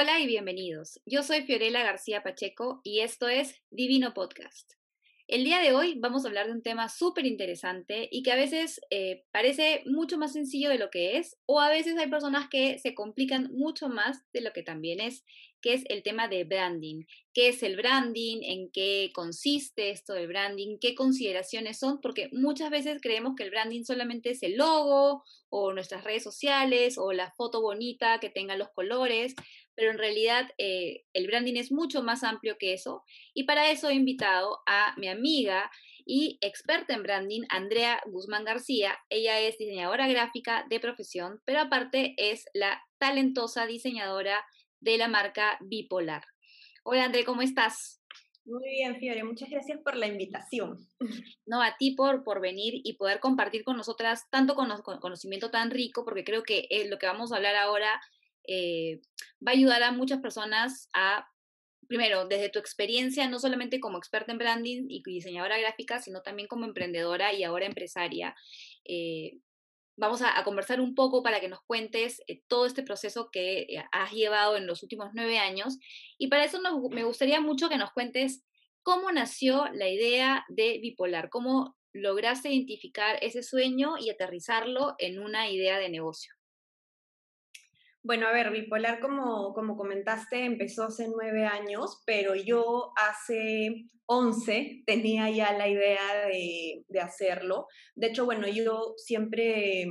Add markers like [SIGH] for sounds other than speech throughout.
Hola y bienvenidos. Yo soy Fiorella García Pacheco y esto es Divino Podcast. El día de hoy vamos a hablar de un tema súper interesante y que a veces eh, parece mucho más sencillo de lo que es, o a veces hay personas que se complican mucho más de lo que también es, que es el tema de branding. ¿Qué es el branding? ¿En qué consiste esto del branding? ¿Qué consideraciones son? Porque muchas veces creemos que el branding solamente es el logo o nuestras redes sociales o la foto bonita que tenga los colores, pero en realidad eh, el branding es mucho más amplio que eso. Y para eso he invitado a mi amiga y experta en branding, Andrea Guzmán García. Ella es diseñadora gráfica de profesión, pero aparte es la talentosa diseñadora de la marca Bipolar. Hola Andrea, ¿cómo estás? Muy bien, Fiore, muchas gracias por la invitación. [LAUGHS] No, a ti por, por venir y poder compartir con nosotras tanto conocimiento tan rico, porque creo que lo que vamos a hablar ahora eh, va a ayudar a muchas personas a, primero, desde tu experiencia, no solamente como experta en branding y diseñadora gráfica, sino también como emprendedora y ahora empresaria. Eh, vamos a, conversar un poco para que nos cuentes eh, todo este proceso que has llevado en los últimos nueve años. Y para eso me gustaría mucho que nos cuentes cómo nació la idea de bipolar, cómo lograste identificar ese sueño y aterrizarlo en una idea de negocio. Bueno, a ver, bipolar, como, como comentaste, empezó hace nueve años, pero yo hace once tenía ya la idea de, de hacerlo. De hecho, bueno, yo siempre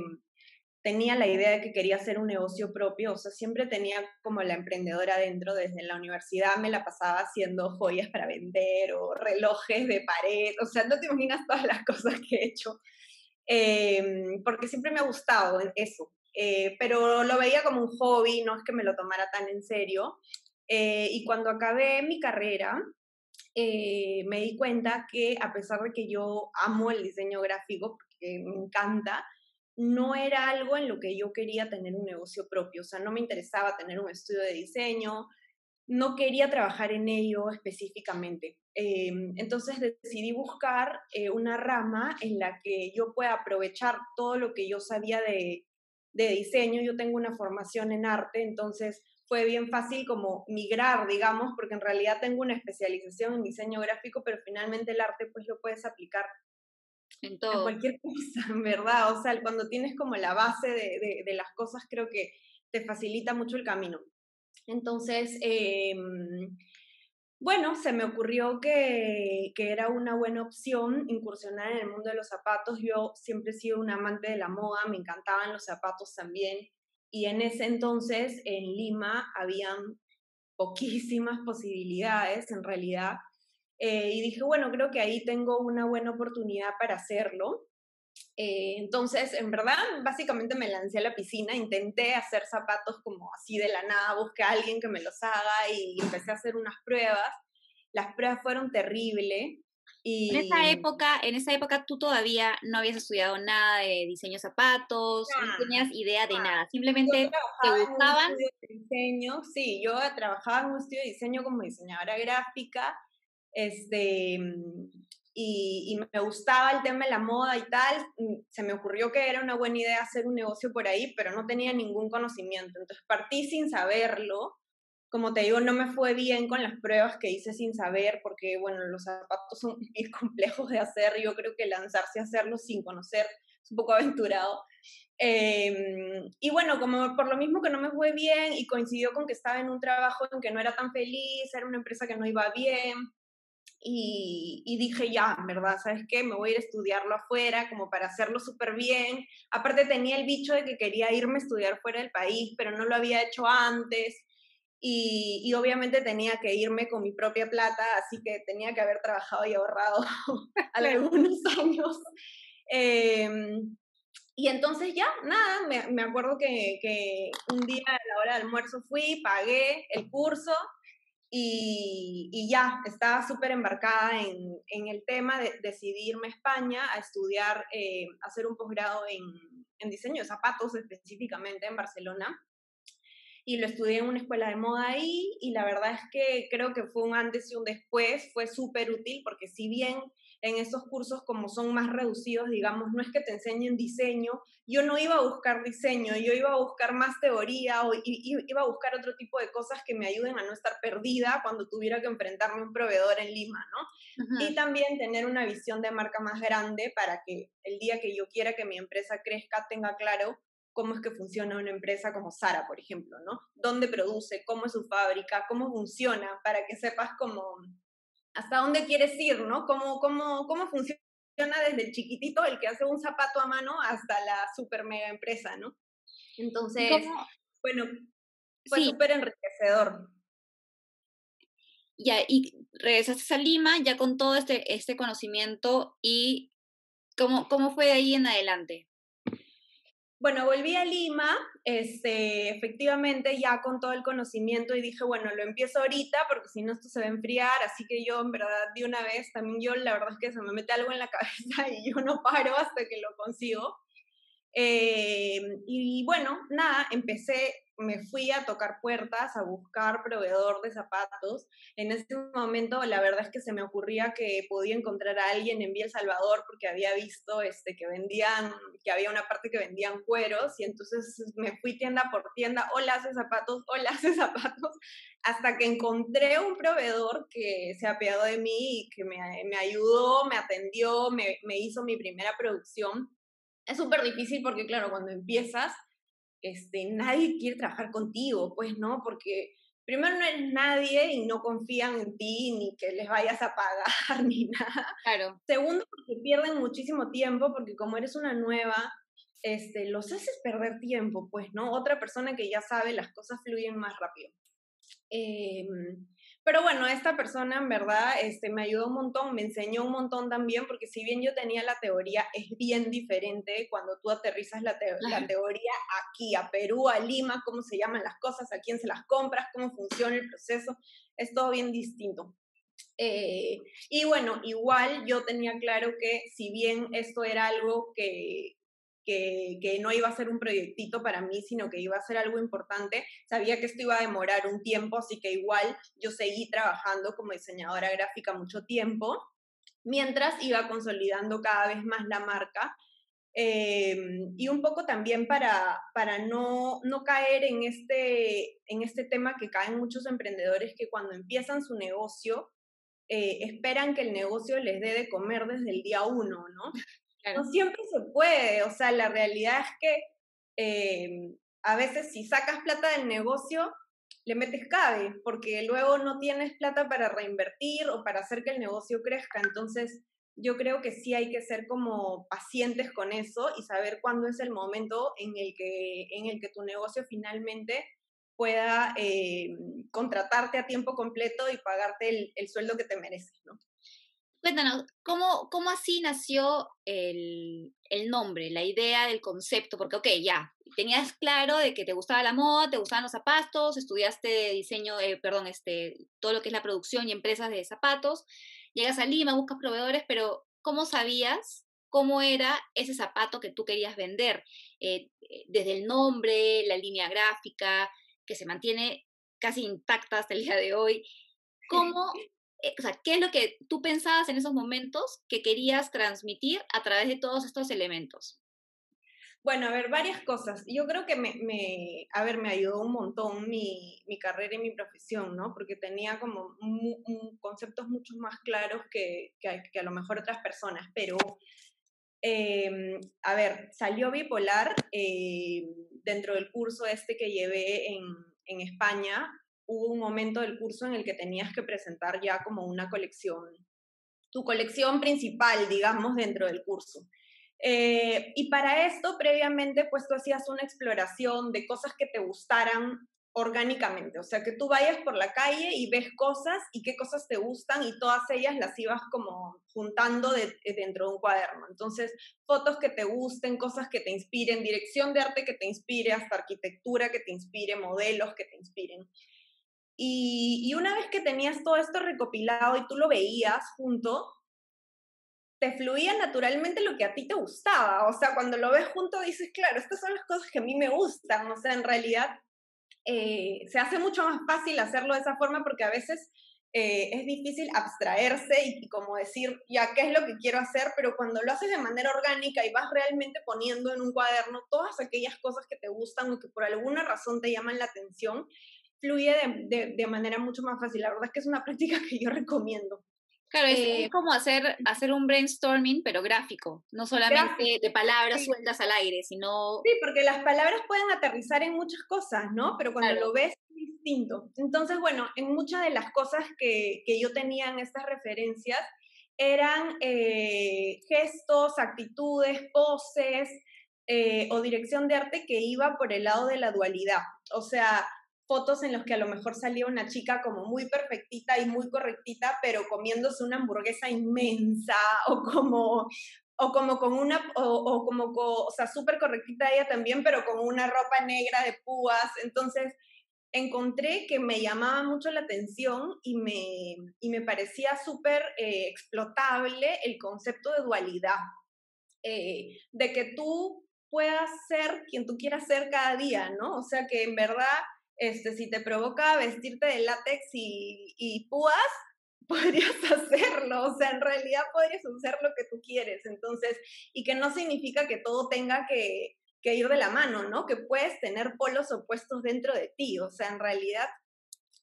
tenía la idea de que quería hacer un negocio propio, o sea, siempre tenía como la emprendedora dentro, desde la universidad me la pasaba haciendo joyas para vender o relojes de pared, o sea, no te imaginas todas las [LAUGHS] cosas que he hecho, em, porque siempre me ha gustado eso, eh, pero lo veía como un hobby, no es que me lo tomara tan en serio. Eh, y cuando acabé mi carrera, eh, me di cuenta que a pesar de que yo amo el diseño gráfico, porque me encanta, no era algo en lo que yo quería tener un negocio propio, o sea, no me interesaba tener un estudio de diseño, no quería trabajar en ello específicamente. entonces decidí buscar una rama en la que yo pueda aprovechar todo lo que yo sabía de, de diseño, yo tengo una formación en arte, entonces fue bien fácil como migrar, digamos, porque en realidad tengo una especialización en diseño gráfico, pero finalmente el arte pues lo puedes aplicar en, todo. cualquier [LAUGHS] cosa, ¿verdad? O sea, cuando tienes como la base de, de, las cosas, creo que te facilita mucho el camino. Entonces, eh, bueno, se me ocurrió que, era una buena opción incursionar en el mundo de los zapatos. Yo siempre he sido un amante de la moda, me encantaban los zapatos también. Y en ese entonces en Lima habían poquísimas [LAUGHS] posibilidades en realidad. Eh, y dije, bueno, creo que ahí tengo una buena oportunidad para hacerlo. Eh, entonces, en verdad, básicamente me lancé a la piscina, intenté hacer zapatos como así de la nada, busqué a alguien que me los haga y empecé a hacer unas pruebas. Las pruebas fueron terribles. Y... En esa época, en esa época tú todavía no habías estudiado nada de diseño de zapatos, no tenías idea de nada, simplemente te gustaban. diseño, sí, yo trabajaba en un estudio de diseño como diseñadora gráfica, este, y, me gustaba el tema de la moda y tal, mm, se me ocurrió que era una buena idea hacer un negocio por ahí, pero no tenía ningún conocimiento. Entonces partí sin saberlo. Como te digo, no me fue bien con las pruebas que hice sin saber, porque, bueno, los zapatos son [LAUGHS] muy complejos de hacer. Yo creo que lanzarse a hacerlo sin conocer es un poco aventurado. Em, y bueno, como por lo mismo que no me fue bien y coincidió con que estaba en un trabajo en que no era tan feliz, era una empresa que no iba bien, y, dije, ya, ¿verdad? ¿Sabes qué? Me voy a ir a estudiarlo afuera, como para hacerlo súper bien. Aparte tenía el bicho de que quería irme a estudiar fuera del país, pero no lo había hecho antes. Y, obviamente tenía que irme con mi propia plata, así que tenía que haber trabajado y ahorrado [LAUGHS] [LAUGHS] algunos [LAUGHS] años. Em, y entonces ya, nada, me, me acuerdo que, que, un día a la hora del almuerzo fui, pagué el curso y, ya, estaba súper embarcada en, el tema de decidirme a España a estudiar, eh, hacer un posgrado en, en, diseño de zapatos específicamente en Barcelona. y lo estudié en una escuela de moda ahí y la verdad es que creo que fue un antes y un después, fue súper útil porque si bien en estos cursos como son más reducidos, digamos, no es que te enseñen diseño, yo no iba a buscar diseño, yo iba a buscar más teoría o iba a buscar otro tipo de cosas que me ayuden a no estar perdida cuando tuviera que enfrentarme a un proveedor en Lima, ¿no? Y también tener una visión de marca más grande para que el día que yo quiera que mi empresa crezca tenga claro cómo es que funciona una empresa como Sara, por ejemplo, ¿no? ¿Dónde produce? ¿Cómo es su fábrica? ¿Cómo funciona? Para que sepas cómo, hasta dónde quieres ir, ¿no? ¿Cómo, cómo, cómo funciona desde el chiquitito, el que hace un zapato a mano, hasta la super mega empresa, ¿no? Entonces, bueno, fue súper enriquecedor. Ya, y regresaste a Lima ya con todo este, este conocimiento y ¿cómo, cómo fue de ahí en adelante? Bueno, volví a Lima, este, efectivamente ya con todo el conocimiento y dije, bueno, lo empiezo ahorita porque si no esto se va a enfriar, así que yo en verdad de una vez, también yo la verdad es que se me mete algo en la [LAUGHS] cabeza y yo no paro hasta que lo consigo. Eh, y bueno, nada, empecé me fui a tocar puertas, a buscar proveedor de zapatos. En ese momento, la verdad es que se me ocurría que podía encontrar a alguien en Vía El Salvador porque había visto este, que vendían, que había una parte que vendían cueros y entonces me fui tienda por tienda, hola, hace zapatos, hola, hace [LAUGHS] zapatos, hasta que encontré un proveedor que se apiadó de mí y que me, me ayudó, me atendió, me, me hizo mi primera producción. Es súper difícil porque, claro, cuando empiezas, este, nadie quiere trabajar contigo, pues, ¿no? Porque primero no eres nadie y no confían en ti, ni que les vayas a pagar, [LAUGHS] ni nada. Claro. Segundo, porque pierden muchísimo tiempo, porque como eres una nueva, este, los haces perder tiempo, pues, ¿no? Otra persona que ya sabe, las cosas fluyen más rápido. Eh, pero bueno, esta persona en verdad este, me ayudó un montón, me enseñó un montón también, porque si bien yo tenía la teoría, es bien diferente cuando tú aterrizas la, la teoría aquí, a Perú, a Lima, cómo se llaman las cosas, a quién se las compras, cómo funciona el proceso, es todo bien distinto. Eh, y bueno, igual yo tenía claro que si bien esto era algo que, que, no iba a ser un proyectito para mí, sino que iba a ser algo importante. Sabía que esto iba a demorar un tiempo, así que igual yo seguí trabajando como diseñadora gráfica mucho tiempo, mientras iba consolidando cada vez más la marca. Em, y un poco también para, para no, no caer en este, en este tema que caen muchos emprendedores que cuando empiezan su negocio, eh, esperan que el negocio les dé de comer desde el día uno, ¿no? No siempre se puede, o sea, la realidad es que em, a veces si sacas plata del negocio, le metes cabe, porque luego no tienes plata para reinvertir o para hacer que el negocio crezca. Entonces, yo creo que sí hay que ser como pacientes con eso y saber cuándo es el momento en el que, en el que tu negocio finalmente pueda em, contratarte a tiempo completo y pagarte el, el sueldo que te mereces, ¿no? Cuéntanos, ¿cómo, cómo así nació el, el, nombre, la idea del concepto? Porque, ok, ya, tenías claro de que te gustaba la moda, te gustaban los zapatos, estudiaste diseño, eh, perdón, este, todo lo que es la producción y empresas de zapatos, llegas a Lima, buscas proveedores, pero ¿cómo sabías cómo era ese zapato que tú querías vender? Eh, eh, desde el nombre, la línea gráfica, que se mantiene casi intacta hasta el día de hoy. [LAUGHS] ¿Cómo o sea, ¿qué es lo que tú pensabas en esos momentos que querías transmitir a través de todos estos elementos? Bueno, a ver, varias cosas. Yo creo que me, me a ver, me ayudó un montón mi, mi, carrera y mi profesión, ¿no? Porque tenía como conceptos mucho más claros que, que, que, a lo mejor otras personas, pero, eh, a ver, salió bipolar eh, dentro del curso este que llevé en, en España, hubo un momento del curso en el que tenías que presentar ya como una colección, tu colección principal, digamos, dentro del curso. Eh, y para esto, previamente, pues tú hacías una exploración de cosas que te gustaran orgánicamente, o sea, que tú vayas por la calle y ves cosas y qué cosas te gustan y todas ellas las ibas como juntando de, dentro de un cuaderno. Entonces, fotos que te gusten, cosas que te inspiren, dirección de arte que te inspire, hasta arquitectura que te inspire, modelos que te inspiren. Y, una vez que tenías todo esto recopilado y tú lo veías junto, te fluía naturalmente lo que a ti te gustaba. O sea, cuando lo ves junto dices, claro, estas son las cosas que a mí me gustan. O sea, en realidad eh, se hace mucho más fácil hacerlo de esa forma porque a veces eh, es difícil abstraerse y, como decir, ya, ¿qué es lo que quiero hacer? Pero cuando lo haces de manera orgánica y vas realmente poniendo en un cuaderno todas aquellas cosas que te gustan o que por alguna razón te llaman la atención, fluye de, de manera mucho más fácil. La verdad es que es una [LAUGHS] práctica que yo recomiendo. Claro, es, eh, como hacer, hacer un brainstorming, pero gráfico, no solamente de palabras sueltas al aire, sino... Sí, porque las palabras pueden aterrizar en muchas cosas, ¿no? Pero cuando lo ves es distinto. Entonces, bueno, en muchas de las cosas que, que yo tenía en estas referencias eran eh, gestos, actitudes, poses eh, o dirección de arte que iba por el lado de la dualidad. O sea, fotos en los que a lo mejor salía una chica como muy perfectita y muy correctita, pero comiéndose una hamburguesa inmensa o como o como con una, o, como, o sea, súper correctita ella también, pero con una ropa negra de púas. Entonces, encontré que me llamaba mucho la atención y me, y me parecía súper eh, explotable el concepto de dualidad, eh, de que tú puedas ser quien tú quieras ser cada día, ¿no? O sea, que en verdad este, si te provoca vestirte de látex y, y púas, [LAUGHS] podrías hacerlo, o sea, en realidad podrías hacer lo que tú quieres, entonces, y que no significa que todo tenga que, que ir de la mano, ¿no? Que puedes tener polos opuestos dentro de ti, o sea, en realidad,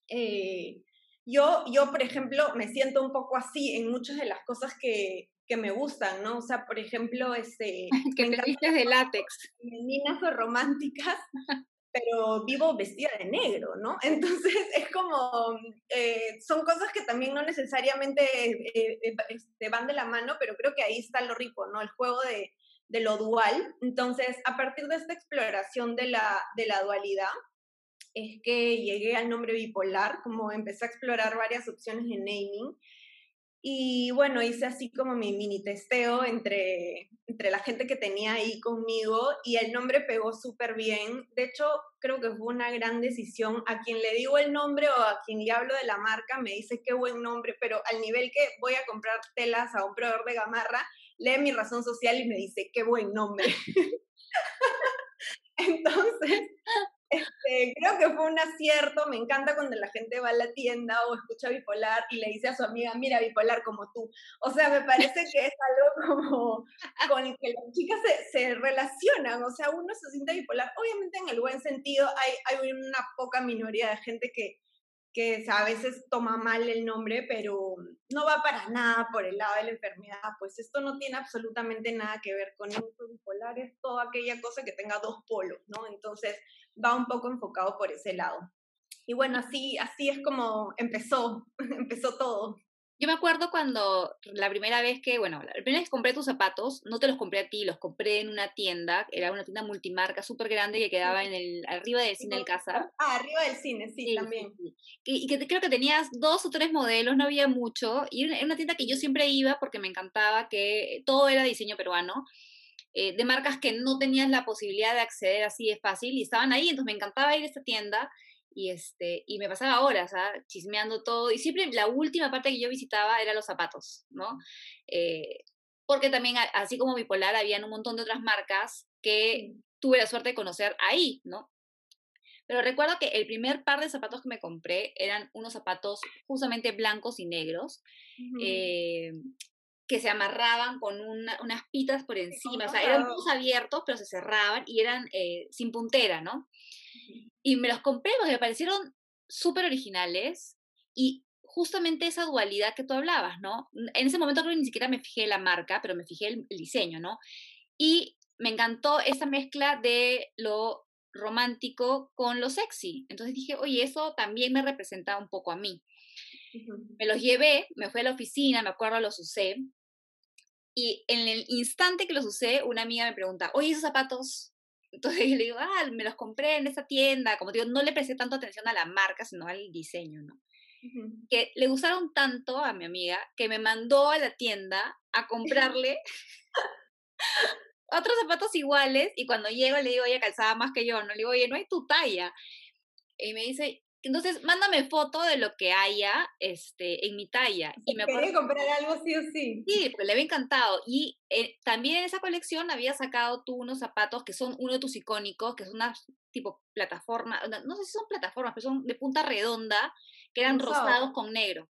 eh, yo, yo, por ejemplo, me siento un poco así en muchas de las cosas que, que me gustan, ¿no? O sea, por ejemplo, este... [LAUGHS] que te vistes de látex. Meninas o románticas, pero vivo vestida de negro, ¿no? [LAUGHS] Entonces es como, eh, son cosas que también no necesariamente eh, eh, este, van de la mano, pero creo que ahí está lo rico, ¿no? El juego de, lo dual. Entonces, a partir de esta exploración de la dualidad, es que llegué al nombre bipolar, como empecé a explorar varias opciones de naming y bueno, hice así como mi mini testeo entre, entre la gente que tenía ahí conmigo y el nombre pegó súper bien. De hecho, creo que fue una gran decisión. A quien le digo el nombre o a quien le hablo de la marca me dice qué buen nombre, pero al nivel que voy a comprar telas a un proveedor de gamarra, lee mi razón social y me dice qué buen nombre. [LAUGHS] Entonces, este, creo que fue un acierto, me encanta cuando la gente va a la tienda o escucha bipolar y le dice a su amiga, mira, bipolar como tú. O sea, me parece que es algo como con el que las chicas se, se relacionan, o sea, uno se siente bipolar. Obviamente en el buen sentido hay, hay una poca minoría de gente que, que a veces toma mal el nombre, pero no va para nada por el lado de la enfermedad, pues esto no tiene absolutamente nada que ver con eso bipolar, es toda aquella cosa que tenga dos polos, ¿no? Entonces va un poco enfocado por ese lado. Y bueno, así, así es como empezó, [LAUGHS] empezó todo. Yo me acuerdo cuando la primera vez que, bueno, la primera vez que compré tus zapatos, no te los compré a ti, los compré en una tienda, era una tienda multimarca súper grande que quedaba en el, arriba del cine del casa. Ah, arriba del cine, sí, también. Y, que creo que tenías dos o tres modelos, no había mucho, y era una tienda que yo siempre iba porque me encantaba que todo era diseño peruano. Eh, de marcas que no tenías la posibilidad de acceder así de fácil y estaban ahí, entonces me encantaba ir a esta tienda y, este, y me pasaba horas ¿ah? chismeando todo. Y siempre la última parte que yo visitaba era los zapatos, ¿no? Eh, porque también, así como Bipolar, habían un montón de otras marcas que tuve la suerte de conocer ahí, ¿no? Pero recuerdo que el primer par de zapatos que me compré eran unos zapatos justamente blancos y negros, eh, que se amarraban con unas pitas por encima, o sea, eran todos abiertos, pero se cerraban y eran eh, sin puntera, ¿no? Y me los compré porque me parecieron súper originales y justamente esa dualidad que tú hablabas, ¿no? En ese momento creo que ni siquiera me fijé la marca, pero me fijé el, diseño, ¿no? Y me encantó esa mezcla de lo romántico con lo sexy. Entonces dije, oye, eso también me representa un poco a mí. Me los llevé, me fui a la oficina, me acuerdo, los usé. Y en el instante que los usé, una amiga me pregunta, oye, esos zapatos, entonces [LAUGHS] yo le digo, ah, me los compré en esa tienda. Como digo, no le presté tanto atención a la marca, sino al diseño, ¿no? Que le gustaron tanto a mi amiga que me mandó a la tienda a [LAUGHS] comprarle [LAUGHS] otros zapatos iguales y cuando llego le digo, ella calzaba más que yo, no le digo, oye, no hay tu talla. Y me dice, entonces mándame foto de lo que haya este, en mi talla. Y me acuerdo, comprar algo sí o sí. Sí, pues le había encantado. Y eh, también en esa colección había sacado tú unos zapatos que son uno de tus icónicos, que son unas tipo plataforma, no sé si son plataformas, pero son de punta redonda, que eran rosados con negro.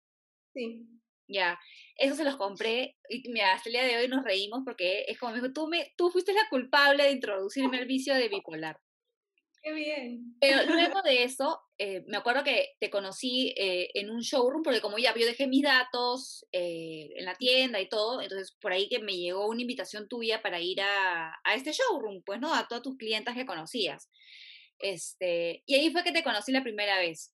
Sí. Ya, eso se los compré y mira, hasta el día de hoy nos reímos porque es como me dijo, tú, me, tú fuiste la culpable de introducirme al vicio de bipolar. Qué bien. Pero luego de eso, eh, me acuerdo que te conocí eh, en un showroom, porque como ya yo dejé mis datos eh, en la tienda y todo, entonces por ahí que me llegó una invitación tuya para ir a, a, este showroom, pues, ¿no? A todas tus clientas que conocías. Este, y ahí fue que te conocí la primera vez.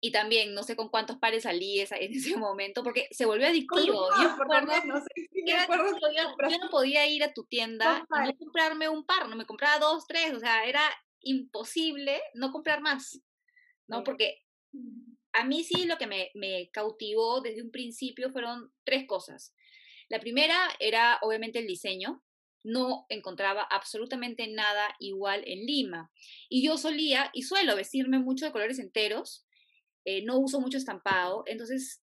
Y también, no sé con cuántos pares salí esa, [LAUGHS] en ese momento, porque se volvió adictivo. yo, no podía ir a tu tienda y no comprarme un par, no me compraba dos, tres, o sea, era imposible no comprar más, ¿no? Porque a mí sí lo que me, me cautivó desde un principio fueron tres cosas. La primera era obviamente el diseño, no encontraba absolutamente nada igual en Lima. Y yo solía y suelo vestirme mucho de colores enteros, eh, no uso mucho estampado, entonces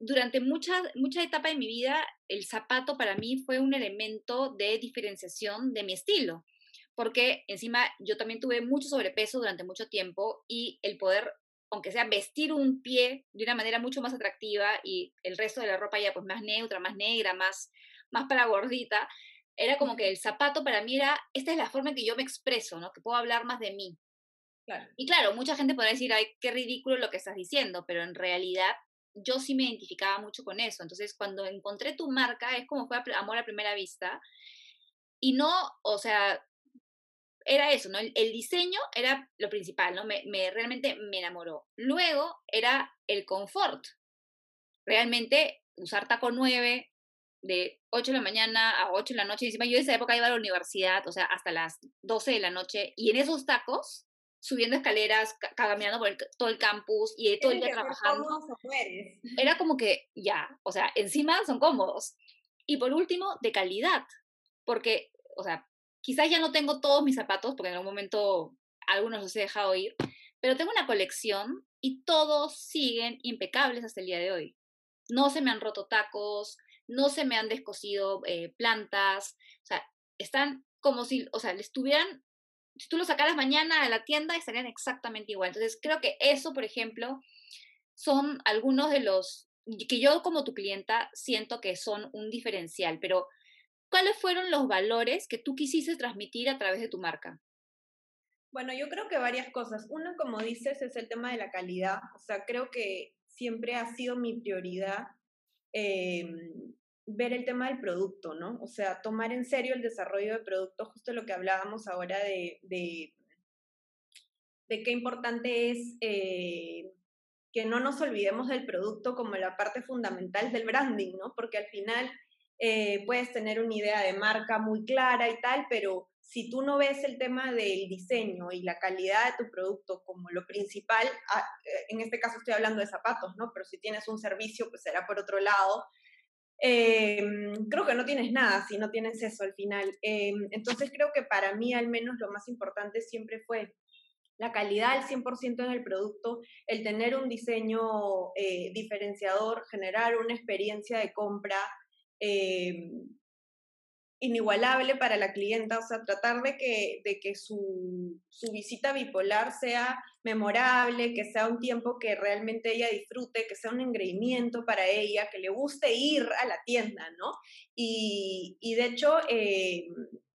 durante mucha, mucha etapa de mi vida el zapato para mí fue un elemento de diferenciación de mi estilo porque encima yo también tuve mucho sobrepeso durante mucho tiempo y el poder, aunque sea vestir un pie de una manera mucho más atractiva y el resto de la ropa ya pues más neutra, más negra, más, más para gordita, era como que el zapato para mí era, esta es la forma en que yo me expreso, ¿no? Que puedo hablar más de mí. Y claro, mucha gente podrá decir, ay, qué ridículo lo que estás diciendo, pero en realidad yo sí me identificaba mucho con eso. Entonces, cuando encontré tu marca, es como fue amor a primera vista. Y no, o sea, era eso, ¿no? El, diseño era lo principal, ¿no? Me, me, realmente me enamoró. Luego era el confort. Realmente usar taco 9 de 8 de la mañana a 8 de la noche. Encima yo en esa época iba a la universidad, o sea, hasta las 12 de la noche. Y en esos tacos, subiendo escaleras, caminando por todo el campus y todo el día trabajando. Era como que ya, o sea, encima son cómodos. Y por último, de calidad. Porque, o sea, Quizás ya no tengo todos mis zapatos, porque en algún momento algunos los he dejado ir, pero tengo una colección y todos siguen impecables hasta el día de hoy. No se me han roto tacos, no se me han descosido eh, plantas, o sea, están como si, o sea, les tuvieran, si tú los sacaras mañana a la tienda estarían exactamente igual. Entonces, creo que eso, por ejemplo, son algunos de los que yo como tu clienta siento que son un diferencial, pero ¿cuáles fueron los valores que tú quisiste transmitir a través de tu marca? Bueno, yo creo que varias cosas. Uno, como dices, es el tema de la calidad. O sea, creo que siempre ha sido mi prioridad em, ver el tema del producto, ¿no? O sea, tomar en serio el desarrollo de producto, justo lo que hablábamos ahora de, de, qué importante es eh, que no nos olvidemos del producto como la parte fundamental del branding, ¿no? Porque al final eh, puedes tener una idea de marca muy clara y tal, pero si tú no ves el tema del diseño y la calidad de tu producto como lo principal, ah, eh, en este caso estoy hablando de zapatos, ¿no? Pero si tienes un servicio, pues será por otro lado. Em, creo que no tienes nada si no tienes eso al final. Em, entonces creo que para mí al menos lo más importante siempre fue la calidad al 100% en el producto, el tener un diseño eh, diferenciador, generar una experiencia de compra Em, inigualable para la clienta, o sea, tratar de que, de que su, su, visita bipolar sea memorable, que sea un tiempo que realmente ella disfrute, que sea un engreimiento para ella, que le guste ir a la tienda, ¿no? Y, de hecho, eh,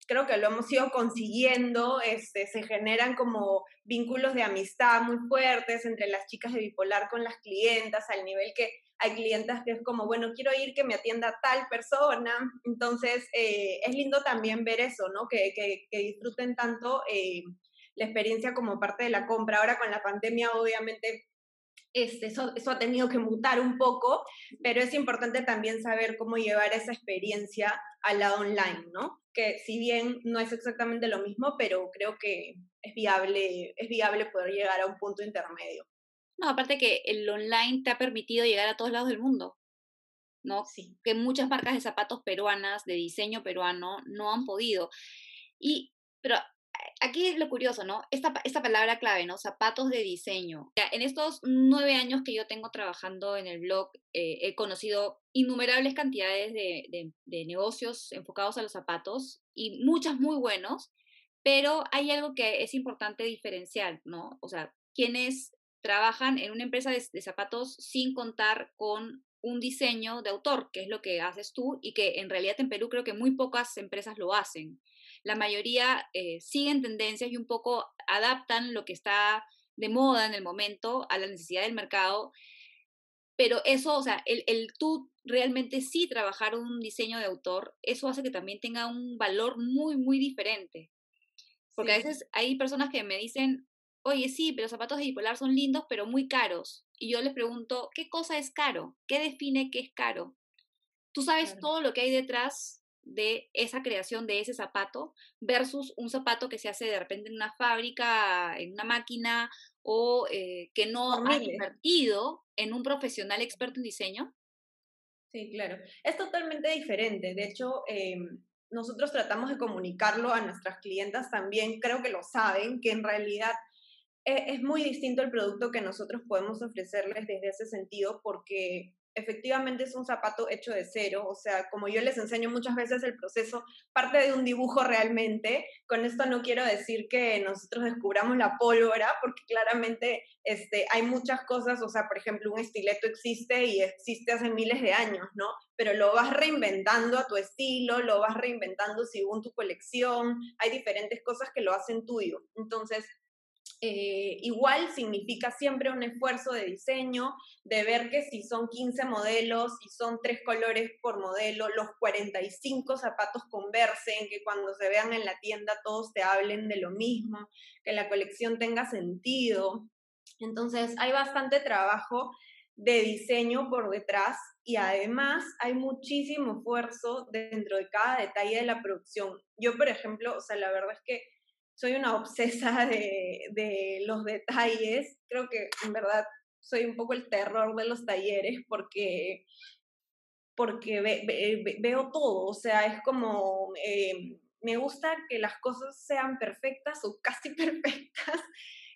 creo que lo hemos ido consiguiendo, este, se generan como vínculos de amistad muy fuertes entre las chicas de bipolar con las clientas, al nivel que hay clientas que es como, bueno, quiero ir que me atienda tal persona, entonces eh, es lindo también ver eso, ¿no? Que, que, disfruten tanto eh, la experiencia como parte de la compra. Ahora con la pandemia, obviamente, este, eso, eso ha tenido que mutar un poco, pero es importante también saber cómo llevar esa experiencia al lado online, ¿no? Que si bien no es exactamente lo mismo, pero creo que es viable, es viable poder llegar a un punto intermedio. No, aparte que el online te ha permitido llegar a todos lados del mundo, ¿no? Sí. Que muchas marcas de zapatos peruanas, de diseño peruano, no han podido. Y, pero aquí es lo curioso, ¿no? Esta, esta palabra clave, ¿no? Zapatos de diseño. En estos nueve años que yo tengo trabajando en el blog, eh, he conocido innumerables cantidades de, de, negocios enfocados a los zapatos y muchas muy buenos, pero hay algo que es importante diferenciar, ¿no? O sea, quienes trabajan en una empresa de, de zapatos sin contar con un diseño de autor, que es lo que haces tú y que en realidad en Perú creo que muy pocas empresas lo hacen la mayoría eh, siguen tendencias y un poco adaptan lo que está de moda en el momento a la necesidad del mercado. Pero eso, o sea, el, el tú realmente sí trabajar un diseño de autor, eso hace que también tenga un valor muy, muy diferente. Porque a veces hay personas que me dicen, oye, sí, pero los zapatos de bipolar son lindos, pero muy caros. Y yo les pregunto, ¿qué cosa es caro? ¿Qué define qué es caro? Tú sabes todo lo que hay detrás de esa creación de ese zapato versus un zapato que se hace de repente en una fábrica, en una máquina o eh, que no ha invertido en un profesional experto en diseño? Sí, claro. Es totalmente diferente. De hecho, em, nosotros tratamos de comunicarlo a nuestras clientas también. Creo que lo saben, que en realidad es muy distinto el producto que nosotros podemos ofrecerles desde ese sentido porque efectivamente es un zapato hecho de cero, o sea, como yo les enseño muchas veces el proceso parte de un dibujo realmente. Con esto no quiero decir que nosotros descubramos la pólvora, porque claramente este, hay muchas cosas, o sea, por ejemplo, un estileto existe y existe hace miles de años, ¿no? Pero lo vas reinventando a tu estilo, lo vas reinventando según tu colección, hay diferentes cosas que lo hacen tuyo. Entonces, eh, igual significa siempre un esfuerzo de diseño, de ver que si son 15 modelos y son tres colores por modelo, los 45 zapatos conversen, que cuando se vean en la tienda todos te hablen de lo mismo, que la colección tenga sentido. Entonces hay bastante trabajo de diseño por detrás y además hay muchísimo esfuerzo dentro de cada detalle de la producción. Yo, por ejemplo, o sea, la verdad es que soy una obsesa de, los detalles. Creo que en verdad soy un poco el terror de los talleres porque, porque veo todo, o sea, es como, eh, me gusta que las cosas sean perfectas o casi [LAUGHS] perfectas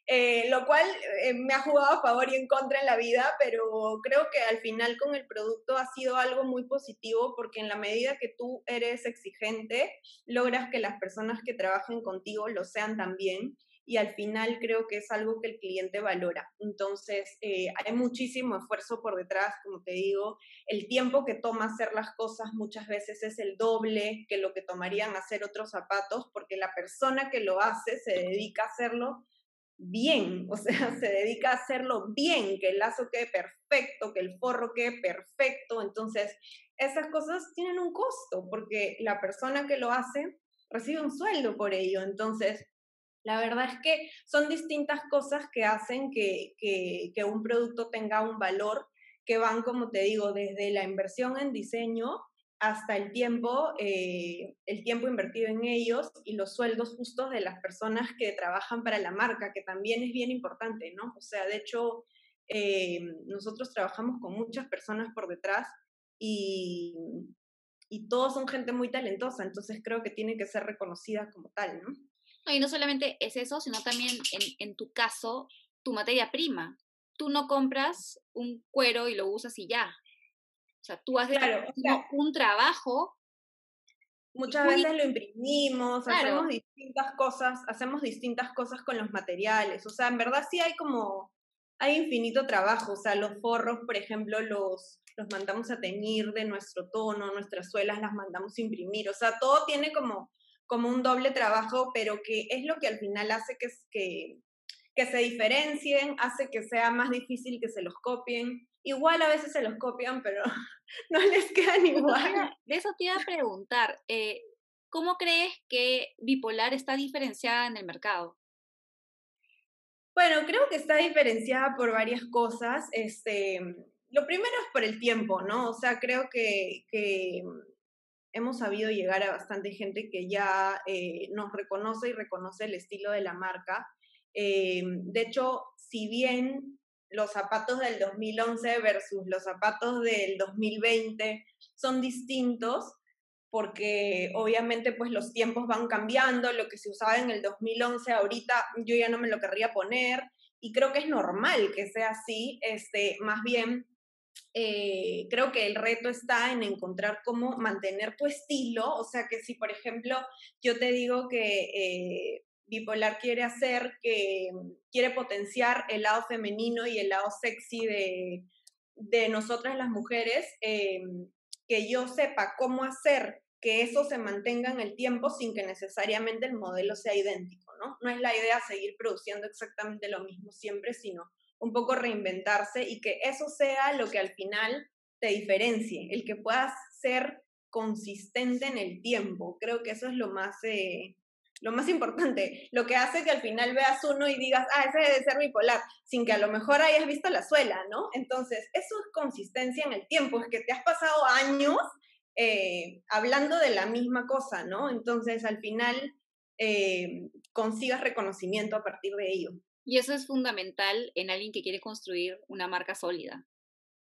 eh, lo cual eh, me ha jugado a favor y en contra en la vida, pero creo que al final con el producto ha sido algo muy positivo porque en la medida que tú eres exigente, logras que las personas que trabajen contigo lo sean también y al final creo que es algo que el cliente valora. Entonces, eh, hay muchísimo esfuerzo por detrás, como te digo, el tiempo que toma hacer las cosas muchas veces es el doble que lo que tomarían hacer otros zapatos, porque la persona que lo hace se dedica a hacerlo bien, o sea, [LAUGHS] se dedica a hacerlo bien, que el lazo quede perfecto, que el forro quede perfecto. Entonces, esas cosas tienen un costo porque la persona que lo hace recibe un sueldo por ello. Entonces, la verdad es que son distintas cosas que hacen que, que, que un producto tenga un valor que van, como te digo, desde la inversión en diseño hasta el tiempo, eh, el tiempo invertido en ellos y los sueldos justos de las personas que trabajan para la marca, que también es bien importante, ¿no? O sea, de hecho, eh, nosotros trabajamos con muchas personas por detrás y, y todos son gente muy talentosa, entonces creo que tiene que ser reconocida como tal, ¿no? y no solamente es eso, sino también en, en tu caso, tu materia prima. Tú no compras un cuero y lo usas y ya sea, tú haces un trabajo. Muchas veces lo imprimimos, hacemos distintas cosas, hacemos distintas cosas con los materiales. O sea, en verdad sí hay como, hay infinito trabajo. O sea, los forros, por ejemplo, los, los mandamos a teñir de nuestro tono, nuestras suelas las mandamos a imprimir. O sea, todo tiene como, como un doble trabajo, pero que es lo que al final hace que, que, que se diferencien, hace que sea más difícil que se los copien. Igual a veces se los copian, pero [LAUGHS] no les quedan igual. De eso te iba a preguntar, eh, ¿cómo crees que bipolar está diferenciada en el mercado? Bueno, creo que está diferenciada por varias cosas. Este, lo primero es por el tiempo, ¿no? O sea, creo que, hemos sabido llegar a bastante gente que ya eh, nos reconoce y reconoce el estilo de la marca. Eh, de hecho, si bien los zapatos del 2011 versus los zapatos del 2020 son distintos, porque obviamente pues los tiempos van cambiando, lo que se usaba en el 2011 ahorita yo ya no me lo querría poner y creo que es normal que sea así, este, más bien eh, creo que el reto está en encontrar cómo mantener tu estilo, o sea que si por ejemplo yo te digo que eh, bipolar quiere hacer, que quiere potenciar el lado femenino y el lado sexy de, de nosotras las mujeres, eh, que yo sepa cómo hacer que eso se mantenga en el tiempo sin que necesariamente el modelo sea idéntico, ¿no? No es la idea seguir produciendo exactamente lo mismo siempre, sino un poco reinventarse y que eso sea lo que al final te diferencie, el que puedas ser consistente en el tiempo. Creo que eso es lo más, eh, lo más importante, lo que hace que al final veas uno y digas, ah, ese debe ser bipolar, sin que a lo mejor hayas visto la suela, ¿no? Entonces, eso es consistencia en el tiempo, es que te has pasado años eh, hablando de la misma cosa, ¿no? Entonces, al final, eh, consigas reconocimiento a partir de ello. Y eso es fundamental en alguien que quiere construir una marca sólida.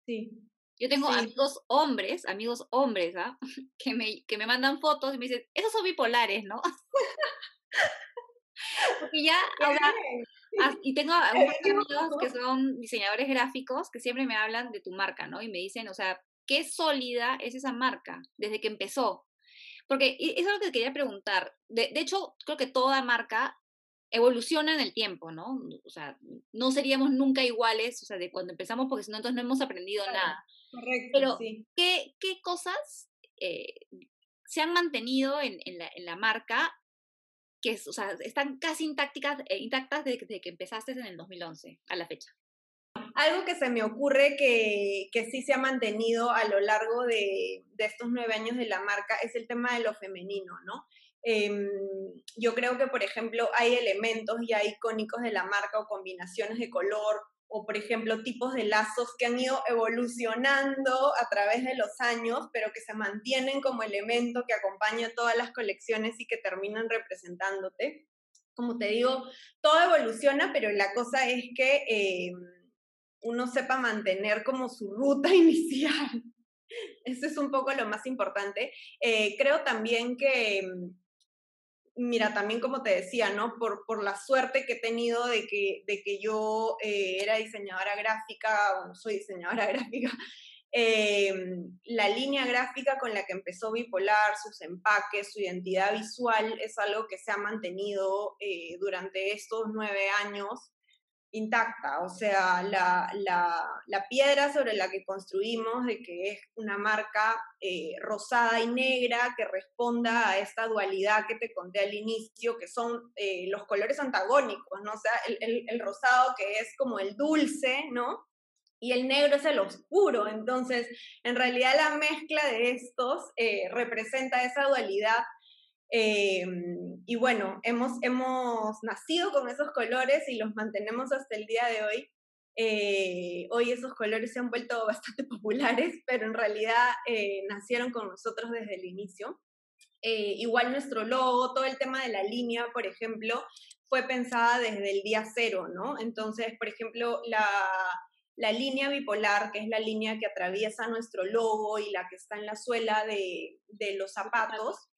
Sí. Yo tengo amigos hombres, amigos hombres, ¿ah? [LAUGHS] Que me, que me mandan fotos y me dicen, esos son bipolares, ¿no? [LAUGHS] Porque ya ahora, y tengo [LAUGHS] amigos que son diseñadores gráficos que siempre me hablan de tu marca, ¿no? Y me dicen, o sea, qué sólida es esa marca desde que empezó. Porque eso es lo que quería preguntar. De, hecho, creo que toda marca evoluciona en el tiempo, ¿no? O sea, no seríamos nunca iguales, o sea, de cuando empezamos, porque si no, entonces no hemos aprendido nada. Correcto. Pero, ¿qué, ¿qué, cosas eh, se han mantenido en, en, la, en, la, marca que o sea, están casi intactas, eh, intactas desde, desde que empezaste en el 2011 a la fecha? Algo que se me ocurre que, que sí se ha mantenido a lo largo de, de, estos nueve años de la marca es el tema de lo femenino, ¿no? Eh, yo creo que, por ejemplo, hay elementos ya icónicos de la marca o combinaciones de color o, por ejemplo, tipos de lazos que han ido evolucionando a través de los años, pero que se mantienen como elemento que acompaña todas las colecciones y que terminan representándote. Como te digo, todo evoluciona, pero la cosa es que... Eh, uno sepa mantener como su ruta [LAUGHS] inicial. Eso es un poco lo más importante. Eh, creo también que, mm, mira, también como te decía, ¿no? Por, por la suerte que he tenido de que, de que yo eh, era diseñadora gráfica, o soy diseñadora [LAUGHS] gráfica, eh, la línea gráfica con la que empezó Bipolar, sus empaques, su identidad visual, es algo que se ha mantenido durante estos nueve años intacta, o sea, la, la, piedra sobre la que construimos de que es una marca eh, rosada y negra que responda a esta dualidad que te conté al inicio, que son eh, los colores antagónicos, ¿no? O sea, el, el, rosado que es como el dulce, ¿no? Y el negro es el oscuro, entonces, en realidad la mezcla de estos eh, representa esa dualidad Em, y bueno, hemos, hemos nacido con esos colores y los mantenemos hasta el día de hoy. Eh, hoy esos colores se han vuelto [LAUGHS] bastante populares, pero en realidad eh, nacieron con nosotros desde el inicio. Eh, igual nuestro logo, todo el tema de la línea, por ejemplo, fue pensada desde el día cero, ¿no? Entonces, por ejemplo, la, la línea bipolar, que es la línea que atraviesa nuestro logo y la que está en la suela de, de los zapatos,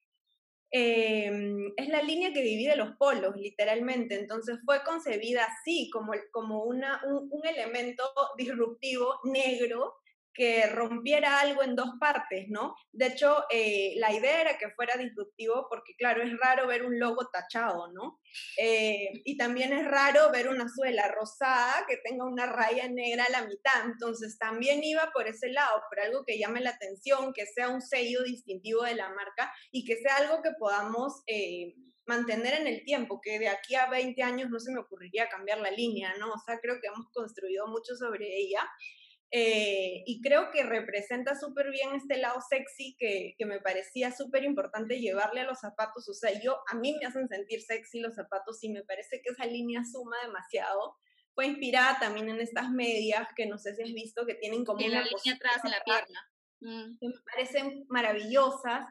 Em, es la línea que divide los polos, literalmente. Entonces fue concebida así, como, como una, un, un elemento disruptivo negro que rompiera algo en dos partes, ¿no? De hecho, eh, la idea era que fuera disruptivo porque, claro, es raro ver un logo tachado, ¿no? Eh, y también es raro ver una suela rosada que tenga una raya negra a la mitad. Entonces, también iba por ese lado, por algo que llame la atención, que sea un sello distintivo de la marca y que sea algo que podamos... Eh, mantener en el tiempo, que de aquí a 20 años no se me ocurriría cambiar la línea, ¿no? O sea, creo que hemos construido mucho sobre ella eh, y creo que representa súper bien este lado sexy que, que me parecía súper importante llevarle a los zapatos. O sea, yo, a mí me hacen sentir sexy los zapatos y me parece que esa línea suma demasiado. Fue inspirada también en estas medias que no sé si has visto que tienen como una línea atrás en la pierna. Mm. Que me parecen maravillosas.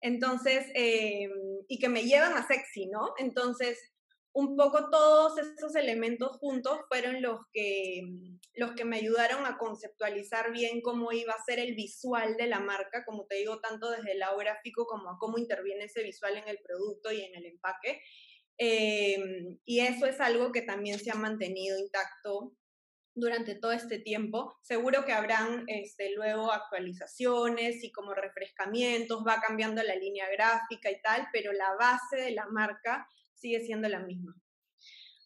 Entonces, eh, y que me llevan a sexy, ¿no? Entonces, un poco todos esos elementos juntos fueron los que, los que me ayudaron a conceptualizar bien cómo iba a ser el visual de la marca, como te digo, tanto desde el lado gráfico como a cómo interviene ese visual en el producto y en el empaque. Em, y eso es algo que también se ha mantenido intacto durante todo este tiempo. Seguro que habrán este, luego actualizaciones y como refrescamientos, va cambiando la línea gráfica y tal, pero la base de la marca sigue siendo la misma.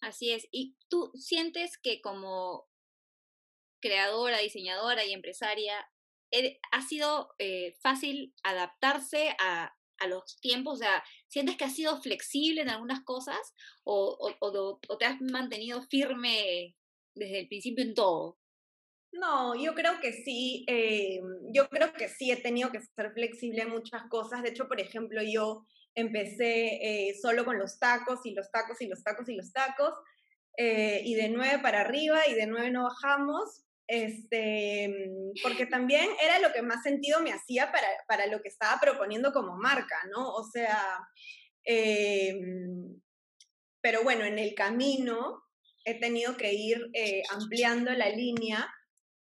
Así es. ¿Y tú sientes que como creadora, diseñadora y empresaria, eh, ha sido eh, fácil adaptarse a, los tiempos? O sea, ¿sientes que has sido flexible en algunas cosas o, o te has mantenido firme desde el principio en todo? No, yo creo que sí, eh, yo creo que sí he tenido que ser flexible en muchas cosas. De hecho, por ejemplo, yo empecé eh, solo con los tacos y los tacos y los tacos y los tacos, eh, y de nueve para arriba y de nueve no bajamos, este, porque también era lo que más sentido me hacía para, para lo que estaba proponiendo como marca, ¿no? O sea, pero bueno, en el camino he tenido que ir eh, ampliando la línea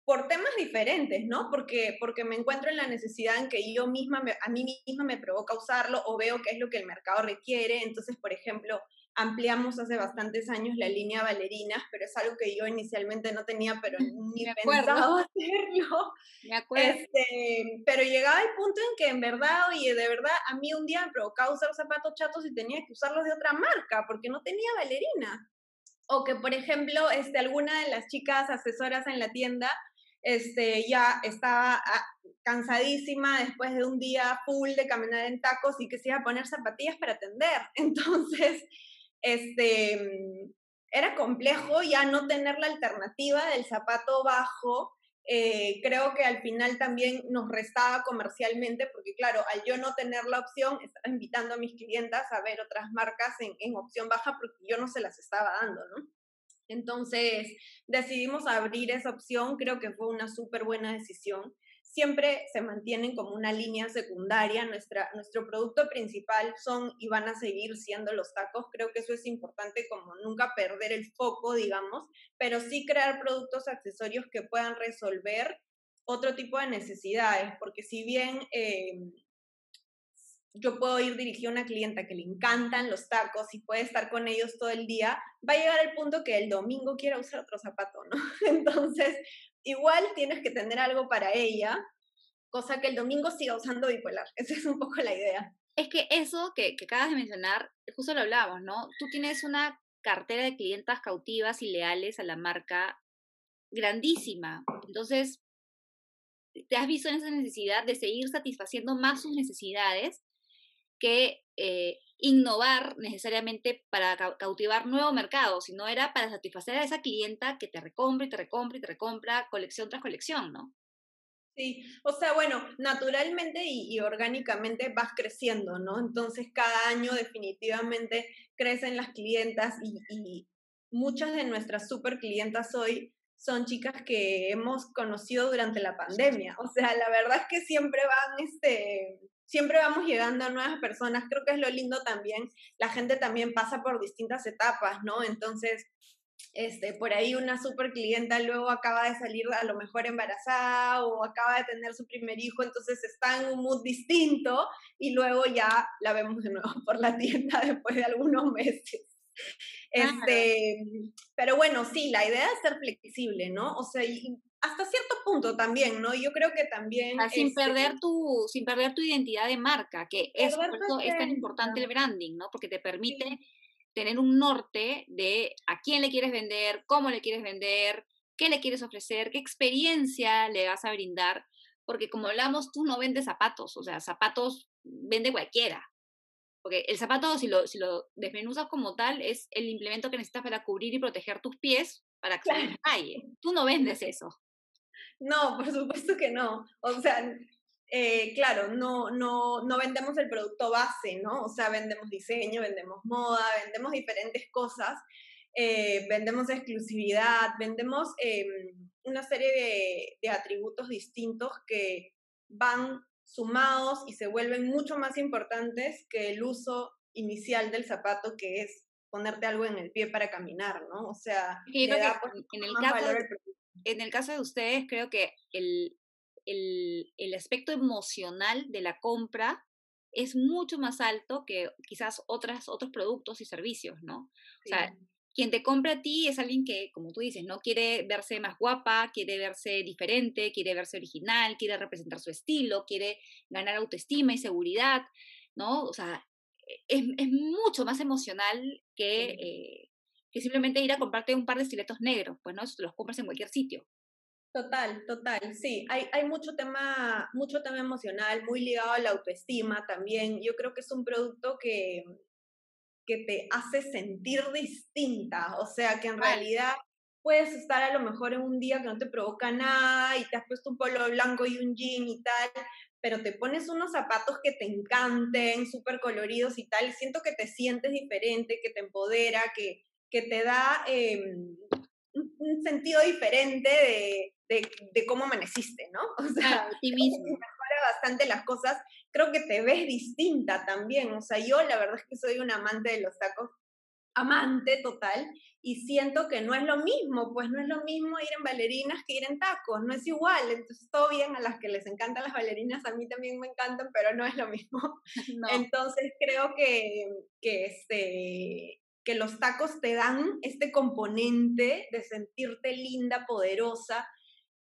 por temas diferentes, ¿no? Porque, porque me encuentro en la necesidad en que yo misma, a mí misma me provoca usarlo o veo qué es lo que el mercado requiere. Entonces, por ejemplo, ampliamos hace bastantes años la línea bailarinas, pero es algo que yo inicialmente no tenía, pero [LAUGHS] ni pensaba [LAUGHS] hacerlo. Me acuerdo. Este, pero llegaba el punto en que en verdad, oye, de verdad, a mí un día me provocaba usar zapatos chatos y tenía que usarlos de otra marca, porque no tenía bailarina o que, por ejemplo, este, alguna de las chicas asesoras en la tienda este, ya estaba ah, cansadísima después de un día full de caminar en tacos y que se iba a poner zapatillas para atender. [LAUGHS] Entonces, este, era complejo ya no tener la alternativa del zapato bajo eh, creo que al final también nos restaba comercialmente, porque claro, al yo no tener la opción, estaba invitando a mis clientas a ver otras marcas en, en opción baja porque yo no se las estaba dando, ¿no? Entonces decidimos abrir esa opción, creo que fue una súper buena decisión siempre se mantienen como una línea secundaria. Nuestra, nuestro producto principal son y van a seguir siendo los tacos. Creo que eso es importante como nunca perder el foco, digamos, pero sí crear productos accesorios que puedan resolver otro tipo de necesidades, porque si bien eh, yo puedo ir dirigida a una clienta que le encantan los tacos y puede estar con ellos todo el día, va a llegar el punto que el domingo quiera usar otro zapato, ¿no? [LAUGHS] Entonces, igual tienes que tener algo para ella, cosa que el domingo siga usando bipolar. [LAUGHS] Esa es un poco la idea. Es que eso que, que acabas de mencionar, justo lo hablábamos, ¿no? Tú tienes una cartera de clientas cautivas y leales a la marca grandísima. Entonces, te has visto en esa necesidad de seguir satisfaciendo más sus necesidades que eh, innovar necesariamente para cautivar nuevo mercado, sino era para satisfacer a esa clienta que te recompra y te recompra y te recompra colección tras colección, ¿no? Sí, o sea, bueno, naturalmente y, orgánicamente vas creciendo, ¿no? Entonces cada año definitivamente crecen las clientas y, y muchas de nuestras super clientas hoy son chicas que hemos conocido durante la pandemia. O sea, la verdad es que siempre van este, siempre vamos llegando a nuevas personas. Creo que es lo lindo también. La gente también pasa por distintas etapas, ¿no? Entonces, este, por ahí una super clienta luego acaba de salir a lo mejor embarazada o acaba de tener su primer hijo, entonces está en un mood distinto y luego ya la vemos de nuevo [LAUGHS] por la tienda después de algunos meses. Este, pero bueno, sí, la idea es ser flexible, ¿no? O sea, hasta cierto punto también, ¿no? Yo creo que también... Ah, sin, este perder tu, sin perder tu identidad de marca, que es, es tan importante el branding, ¿no? Porque te permite tener un norte de a quién le quieres vender, cómo le quieres vender, qué le quieres ofrecer, qué experiencia le vas a brindar, porque como hablamos, tú no vendes zapatos, o sea, zapatos vende cualquiera. Porque el zapato, si lo, si lo desmenuzas como tal, es el implemento que necesitas para cubrir y proteger tus pies para que claro. calle. Tú no vendes eso. No, por supuesto que no. O sea, eh, claro, no, no, no vendemos el producto base, ¿no? O sea, vendemos diseño, vendemos moda, vendemos diferentes cosas, eh, vendemos exclusividad, vendemos em, una serie de, de atributos distintos que van sumados y se vuelven mucho más importantes que el uso inicial del zapato, que es ponerte algo en el pie para caminar, ¿no? O sea, en, el caso, en el caso de ustedes, creo que el, el, el aspecto emocional de la compra es mucho más alto que quizás otras, otros productos y servicios, ¿no? O sea, quien te compra a ti es alguien que, como tú dices, ¿no? Quiere verse más guapa, quiere verse diferente, quiere verse original, quiere representar su estilo, quiere ganar autoestima y seguridad, ¿no? O sea, es, es mucho más emocional que, eh, que simplemente ir a comprarte un par de estiletos negros, pues, ¿no? Eso te los compras en cualquier sitio. Total, total, sí, hay, hay mucho, tema, mucho tema emocional, muy ligado a la autoestima también. Yo creo que es un producto que, que te hace sentir distinta, o sea, que en realidad puedes estar a lo mejor en un día que no te provoca nada y te has puesto un polo blanco y un jean y tal, pero te pones unos zapatos que te encanten, súper coloridos y tal, siento que te sientes diferente, que te empodera, que, que te da em, un sentido diferente de, de, cómo amaneciste, ¿no? [LAUGHS] O sea, mismo. mejora bastante las cosas. Creo que te ves distinta también. O sea, yo la verdad es que soy un amante de los tacos, amante total, y siento que no es lo mismo, pues no es lo mismo ir en bailarinas que ir en tacos, no es igual. Entonces, todo bien a las que les encantan las bailarinas, a mí también me encantan, pero no es lo mismo. [LAUGHS] Entonces, creo que, que este, que los tacos te dan este componente de sentirte linda, poderosa,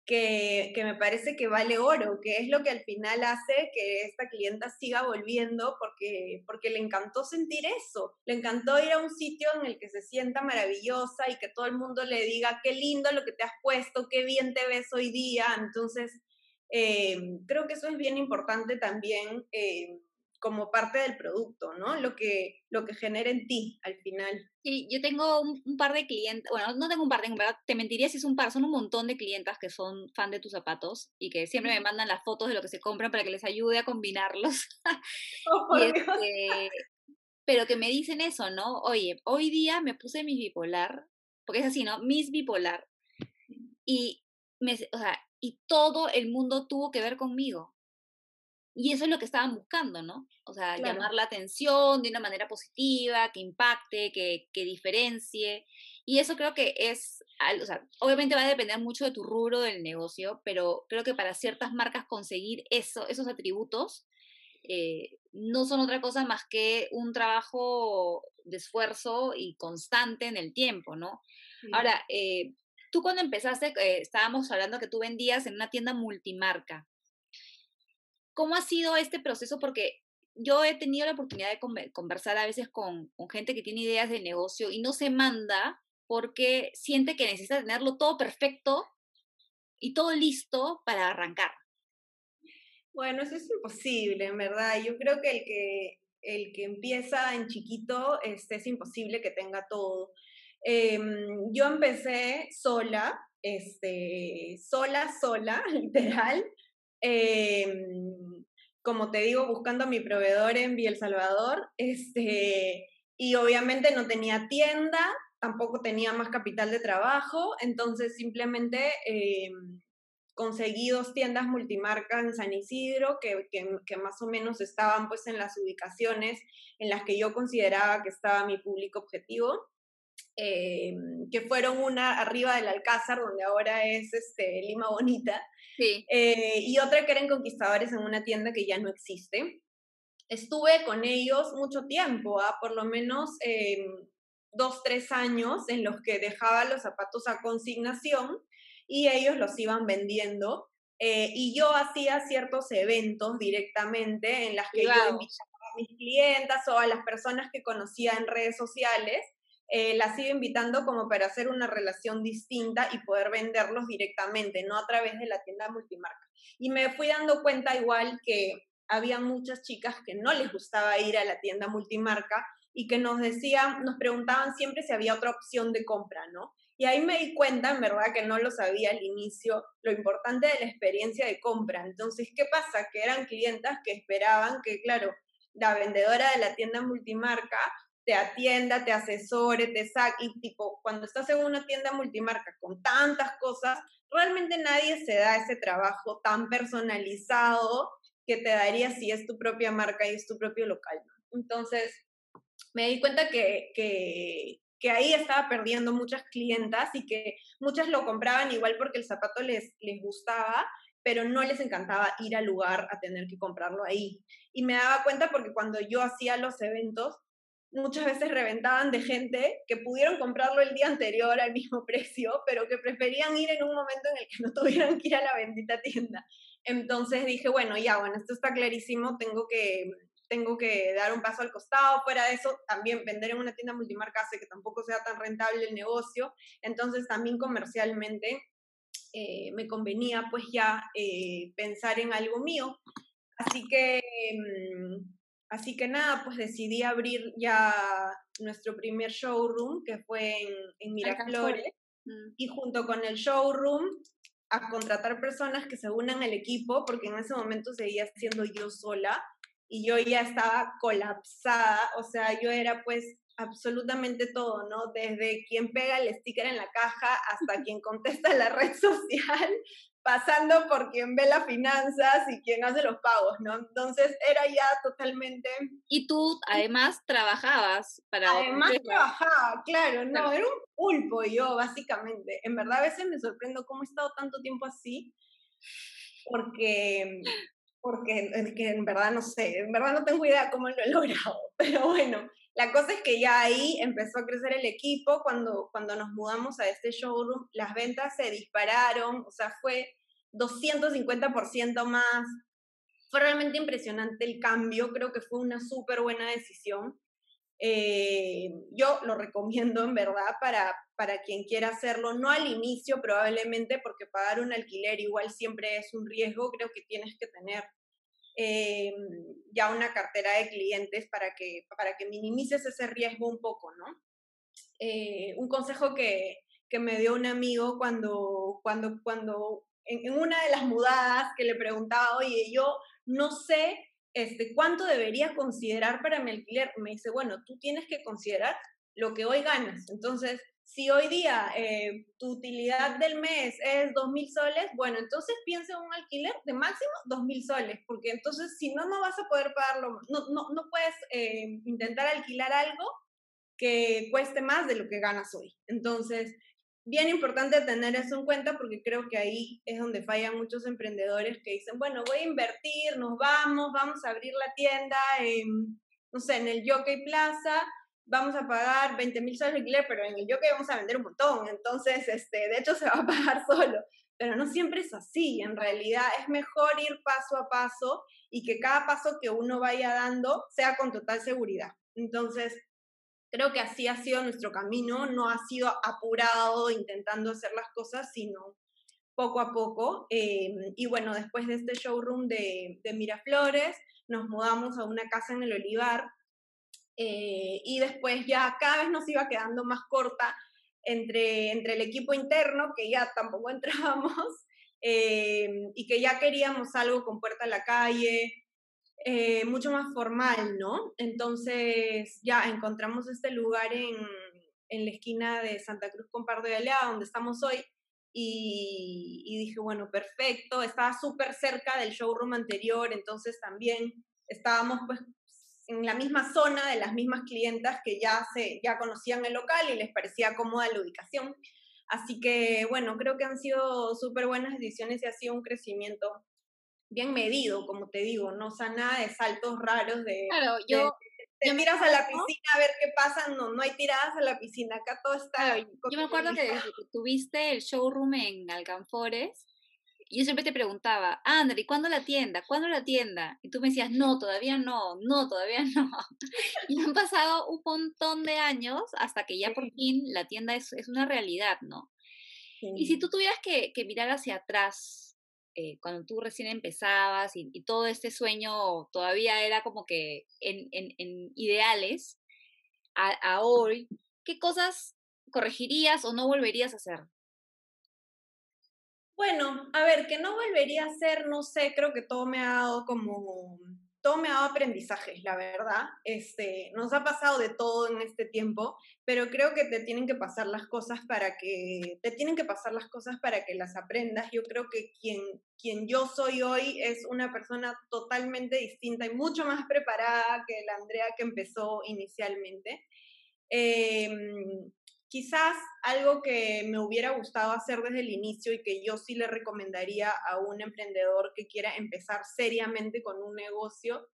que, me parece que vale oro, que es lo que al final hace que esta clienta siga volviendo porque, porque le encantó sentir eso, le encantó ir a un sitio en el que se sienta maravillosa y que todo el mundo le diga qué lindo lo que te has puesto, qué bien te ves hoy día. Entonces, eh, creo que eso es bien importante también. Eh, como parte del producto, ¿no? Lo que, lo que genera en ti al final. Yo tengo un, par de clientes, bueno, no tengo un par, verdad te mentiría si es un par, son un montón de clientas que son fan de tus zapatos y que siempre me mandan las fotos de lo que se compran para que les ayude a combinarlos. [LAUGHS] Oh, este, pero que me dicen eso, ¿no? Oye, hoy día me puse mis bipolar, porque es así, ¿no? Mis bipolar. Y, me, o sea, y todo el mundo tuvo que ver conmigo. Y eso es lo que estaban buscando, ¿no? O sea, llamar la atención de una manera positiva, que impacte, que, que diferencie. Y eso creo que es, o sea, obviamente va a depender mucho de tu rubro del negocio, pero creo que para ciertas marcas conseguir eso, esos atributos eh, no son otra cosa más que un trabajo de esfuerzo y constante en el tiempo, ¿no? Ahora, eh, tú cuando empezaste, eh, estábamos hablando que tú vendías en una tienda multimarca. ¿Cómo ha sido este proceso? Porque yo he tenido la oportunidad de conversar a veces con, gente que tiene ideas de negocio y no se manda porque siente que necesita tenerlo todo perfecto y todo listo para arrancar. Bueno, eso es imposible, en verdad. Yo creo que el que, el que empieza en chiquito este, es imposible que tenga todo. Em, yo empecé sola, este, sola, sola, [LAUGHS] literal. Em, como te digo, buscando a mi proveedor en Vía El Salvador, este, y obviamente no tenía tienda, tampoco tenía más capital de trabajo, entonces simplemente em, conseguí dos tiendas multimarcas en San Isidro que, que, más o menos estaban pues en las ubicaciones en las que yo consideraba que estaba mi público objetivo. Em, que fueron una arriba del Alcázar, donde ahora es este, Lima Bonita, eh, y otra que eran conquistadores en una tienda que ya no existe. Estuve con ellos mucho tiempo, ¿ah? por lo menos eh, dos, tres años en los que dejaba los zapatos a consignación y ellos los iban vendiendo. Eh, y yo hacía ciertos eventos directamente en las que yo invitaba a mis clientas o a las personas que conocía en redes sociales eh, las iba invitando como para hacer una relación distinta y poder venderlos directamente, no a través de la tienda multimarca. Y me fui dando cuenta igual que había muchas chicas que no les gustaba ir a la tienda multimarca y que nos decían, nos preguntaban siempre si había otra opción de compra, ¿no? Y ahí me di cuenta, en verdad, que no lo sabía al inicio, lo importante de la experiencia de compra. Entonces, ¿qué pasa? Que eran clientas que esperaban que, claro, la vendedora de la tienda multimarca te atienda, te asesore, te saque, y tipo, cuando estás en una tienda multimarca con tantas cosas, realmente nadie se da ese trabajo tan personalizado que te daría si es tu propia marca y es tu propio local. Entonces, me di cuenta que, que, que ahí estaba perdiendo muchas clientas y que muchas lo compraban igual porque el zapato les, les gustaba, pero no les encantaba ir al lugar a tener que comprarlo ahí. Y me daba cuenta porque cuando yo hacía los eventos, muchas veces reventaban de gente que pudieron comprarlo el día anterior al mismo [LAUGHS] precio, pero que preferían ir en un momento en el que no tuvieran que ir a la bendita tienda. Entonces dije, bueno, ya, bueno, esto está clarísimo, tengo que tengo que dar un paso al costado. Fuera de eso, también vender en una tienda multimarca hace que tampoco sea tan rentable el negocio. Entonces, también comercialmente eh, me convenía pues ya eh, pensar en algo mío. Así que, mm, así que nada, pues decidí abrir ya nuestro primer showroom, que fue en, en Miraflores. Mm. Y junto con el showroom, a contratar personas que se unan al equipo, porque en ese momento seguía siendo yo sola y yo ya estaba colapsada, o sea, yo era pues absolutamente todo, ¿no? Desde quien pega el sticker en la caja hasta [LAUGHS] quien contesta la red social, pasando por quien ve las finanzas y quien hace los pagos, ¿no? Entonces era ya totalmente... Y tú además trabajabas para... Además trabajaba, claro, no, era un pulpo yo, básicamente. En verdad a veces me sorprendo cómo he estado tanto tiempo así, porque porque en verdad no sé, en verdad no tengo idea cómo lo he [LAUGHS] logrado, pero bueno, la cosa es que ya ahí empezó a crecer el equipo, cuando, cuando nos mudamos a este showroom, las ventas se dispararon, o sea, fue 250% más, fue realmente impresionante el cambio, creo que fue una súper buena decisión. Eh, yo lo recomiendo en verdad para, para quien quiera hacerlo, no al inicio probablemente, porque pagar un alquiler igual siempre es un riesgo, creo que tienes que tener eh, ya una cartera de clientes para que, para que minimices ese riesgo un poco, ¿no? Eh, un consejo que, que, me dio un amigo cuando, cuando, cuando en, una de las mudadas que le preguntaba, oye, yo no sé este, cuánto debería considerar para mi alquiler, me dice, bueno, tú tienes que considerar lo que hoy ganas. Entonces, si hoy día eh, tu utilidad del mes es 2.000 soles, bueno, entonces piensa en un alquiler de máximo 2.000 soles, porque entonces si no, no vas a poder pagarlo, no, no, no puedes eh, intentar alquilar algo que cueste más de lo que ganas hoy. Entonces, bien importante tener eso en cuenta porque creo que ahí es donde fallan muchos emprendedores que dicen, bueno, voy a invertir, nos vamos, vamos a abrir la tienda, en, no sé, en el Jockey Plaza, vamos a pagar 20 mil soles de alquiler, pero en el Jockey vamos a vender un montón, entonces, este, de hecho, [LAUGHS] se va a pagar solo. Pero no siempre es así, en realidad es mejor ir paso a paso y que cada paso que uno vaya dando sea con total seguridad. Entonces, creo que así ha sido nuestro camino, no ha sido apurado intentando hacer las cosas, sino poco a poco. Eh, y bueno, después de este showroom de, de Miraflores, nos mudamos a una casa en el Olivar, eh, y después ya cada vez nos iba quedando más corta entre, entre el equipo interno, que ya tampoco [LAUGHS] entrábamos, eh, y que ya queríamos algo con puerta a la calle, eh, mucho más formal, ¿no? Entonces ya encontramos este lugar en, en la esquina de Santa Cruz con Pardo de Alea, donde estamos hoy, y, y dije, bueno, perfecto, estaba súper cerca del showroom anterior, entonces también estábamos pues en la misma zona de las mismas clientas que ya, se, ya conocían el local y les parecía cómoda la ubicación. Así que, bueno, creo que han sido súper buenas decisiones y ha sido un crecimiento bien medido, como te digo, no o sea, nada de saltos raros de... Claro, yo... te miras a la piscina a ver qué pasa, no, no hay tiradas a la piscina, acá todo está... yo me acuerdo que tuviste el showroom en Alcanfores, yo siempre te preguntaba, André, ¿cuándo la tienda? ¿Cuándo la tienda? Y tú me decías, no, todavía no, no, todavía no. [LAUGHS] Y han pasado un montón de años hasta que ya por fin la tienda es, es una realidad, ¿no? Y si tú tuvieras que, que mirar hacia atrás, eh, cuando tú recién empezabas y, y, todo este sueño todavía era como que en, en, en ideales, a, a hoy, ¿qué cosas corregirías o no volverías a hacer? Bueno, a ver, que no volvería a ser, no sé, creo que todo me ha dado como, todo me ha dado aprendizajes, la verdad. Este, nos ha pasado de todo en este tiempo, pero creo que te tienen que pasar las cosas para que te tienen que pasar las cosas para que las aprendas. Yo creo que quien quien yo soy hoy es una persona totalmente distinta y mucho más preparada que la Andrea que empezó inicialmente. Em, quizás algo que me hubiera gustado hacer desde el inicio y que yo sí le recomendaría a un emprendedor que quiera empezar seriamente con un negocio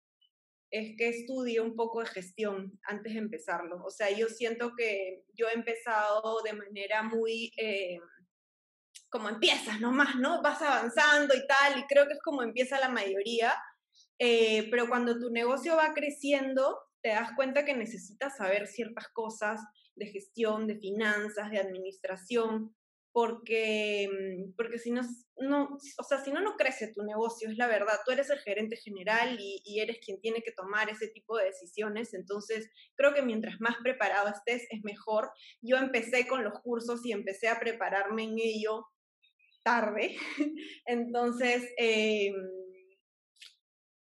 es que estudie un poco de gestión antes de empezarlo. O sea, yo siento que yo he empezado de manera muy, eh, como empiezas nomás, ¿no? Vas avanzando y tal, y creo que es como empieza la mayoría, eh, pero cuando tu negocio va creciendo, te das cuenta que necesitas saber ciertas cosas de gestión, de finanzas, de administración, porque, mm, porque si no, no, o sea, si no, no crece tu negocio, es la verdad, tú eres el gerente general y, eres quien tiene que tomar ese tipo de decisiones, entonces creo que mientras más preparado estés es mejor. Yo empecé con los cursos y empecé a prepararme en ello tarde, [LAUGHS] entonces... Eh,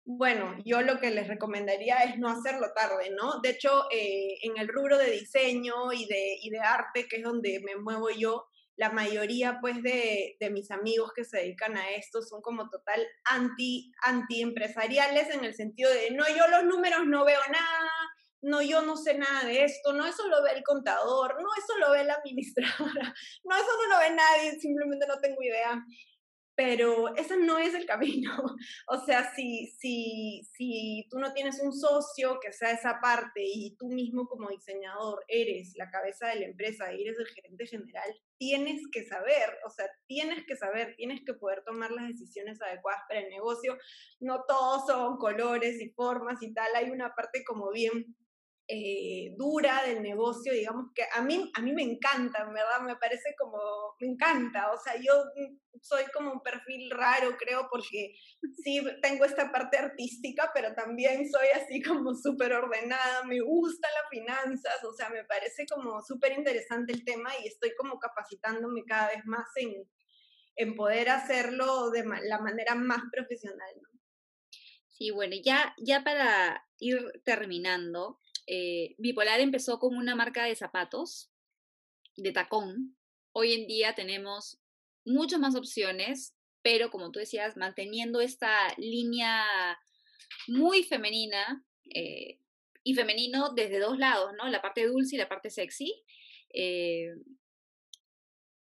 bueno, yo lo que les recomendaría es no hacerlo tarde, ¿no? De hecho, eh, en el rubro de diseño y de, arte, que es donde me muevo yo, la mayoría pues de, de, mis amigos que se dedican a esto son como total anti, anti empresariales en el sentido de, no, yo los números no veo nada, no, yo no sé nada de esto, no, eso lo ve el contador, no, eso lo ve la [LAUGHS] administradora, no, eso no lo ve nadie, simplemente no tengo idea pero ese no es el camino. [LAUGHS] O sea, si, si, si tú no tienes un socio que sea esa parte y tú mismo como diseñador eres la cabeza de la empresa y eres el gerente general, tienes que saber, o sea, tienes que saber, tienes que poder tomar las decisiones adecuadas para el negocio. No todos son colores y formas y tal, hay una parte como bien eh, dura del negocio, digamos que a mí, a mí me encanta, ¿verdad? Me parece como, me encanta, o sea, yo soy como un perfil raro, creo, porque [LAUGHS] sí tengo esta parte artística, pero también soy así como súper ordenada, me gusta las finanzas, o sea, me parece como súper interesante el tema y estoy como capacitándome cada vez más en, en poder hacerlo de la manera más profesional, ¿no? Sí, bueno, ya, ya para ir terminando, eh, Bipolar empezó como una marca de zapatos, de tacón. Hoy en día tenemos muchas más opciones, pero como tú decías, manteniendo esta línea muy femenina eh, y femenino desde dos lados, ¿no? La parte dulce y la parte sexy. Eh,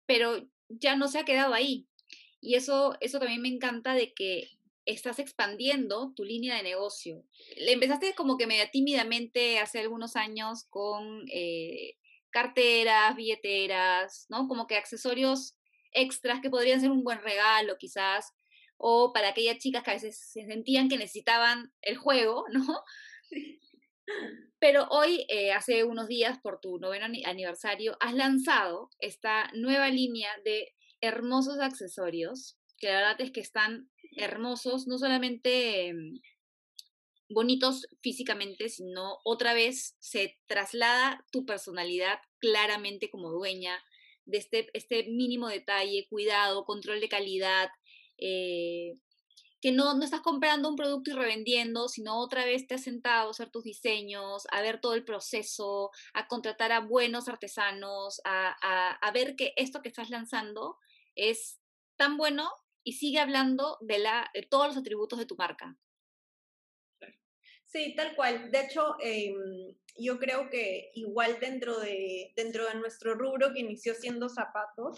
pero ya no se ha quedado ahí. Y eso, eso también me encanta de que estás expandiendo tu línea de negocio. Le empezaste como que media tímidamente hace algunos años con eh, carteras, billeteras, ¿no? Como que accesorios extras que podrían ser un buen regalo quizás, o para aquellas chicas que a veces se sentían que necesitaban el juego, [LAUGHS] ¿no? Pero hoy, eh, hace unos días, por tu noveno aniversario, has lanzado esta nueva línea de hermosos accesorios, que la verdad es que están hermosos, no solamente mm, bonitos físicamente, sino otra vez se traslada tu personalidad claramente como dueña de este, este mínimo detalle, cuidado, control de calidad, eh, que no, no estás comprando un producto y revendiendo, sino otra vez te has sentado a hacer tus diseños, a ver todo el proceso, a contratar a buenos artesanos, a, a, a ver que esto que estás lanzando es tan bueno y sigue hablando de, la, de todos los atributos de tu marca. Sí, tal cual. De hecho, em, yo creo que igual dentro de, dentro de nuestro rubro que inició siendo zapatos,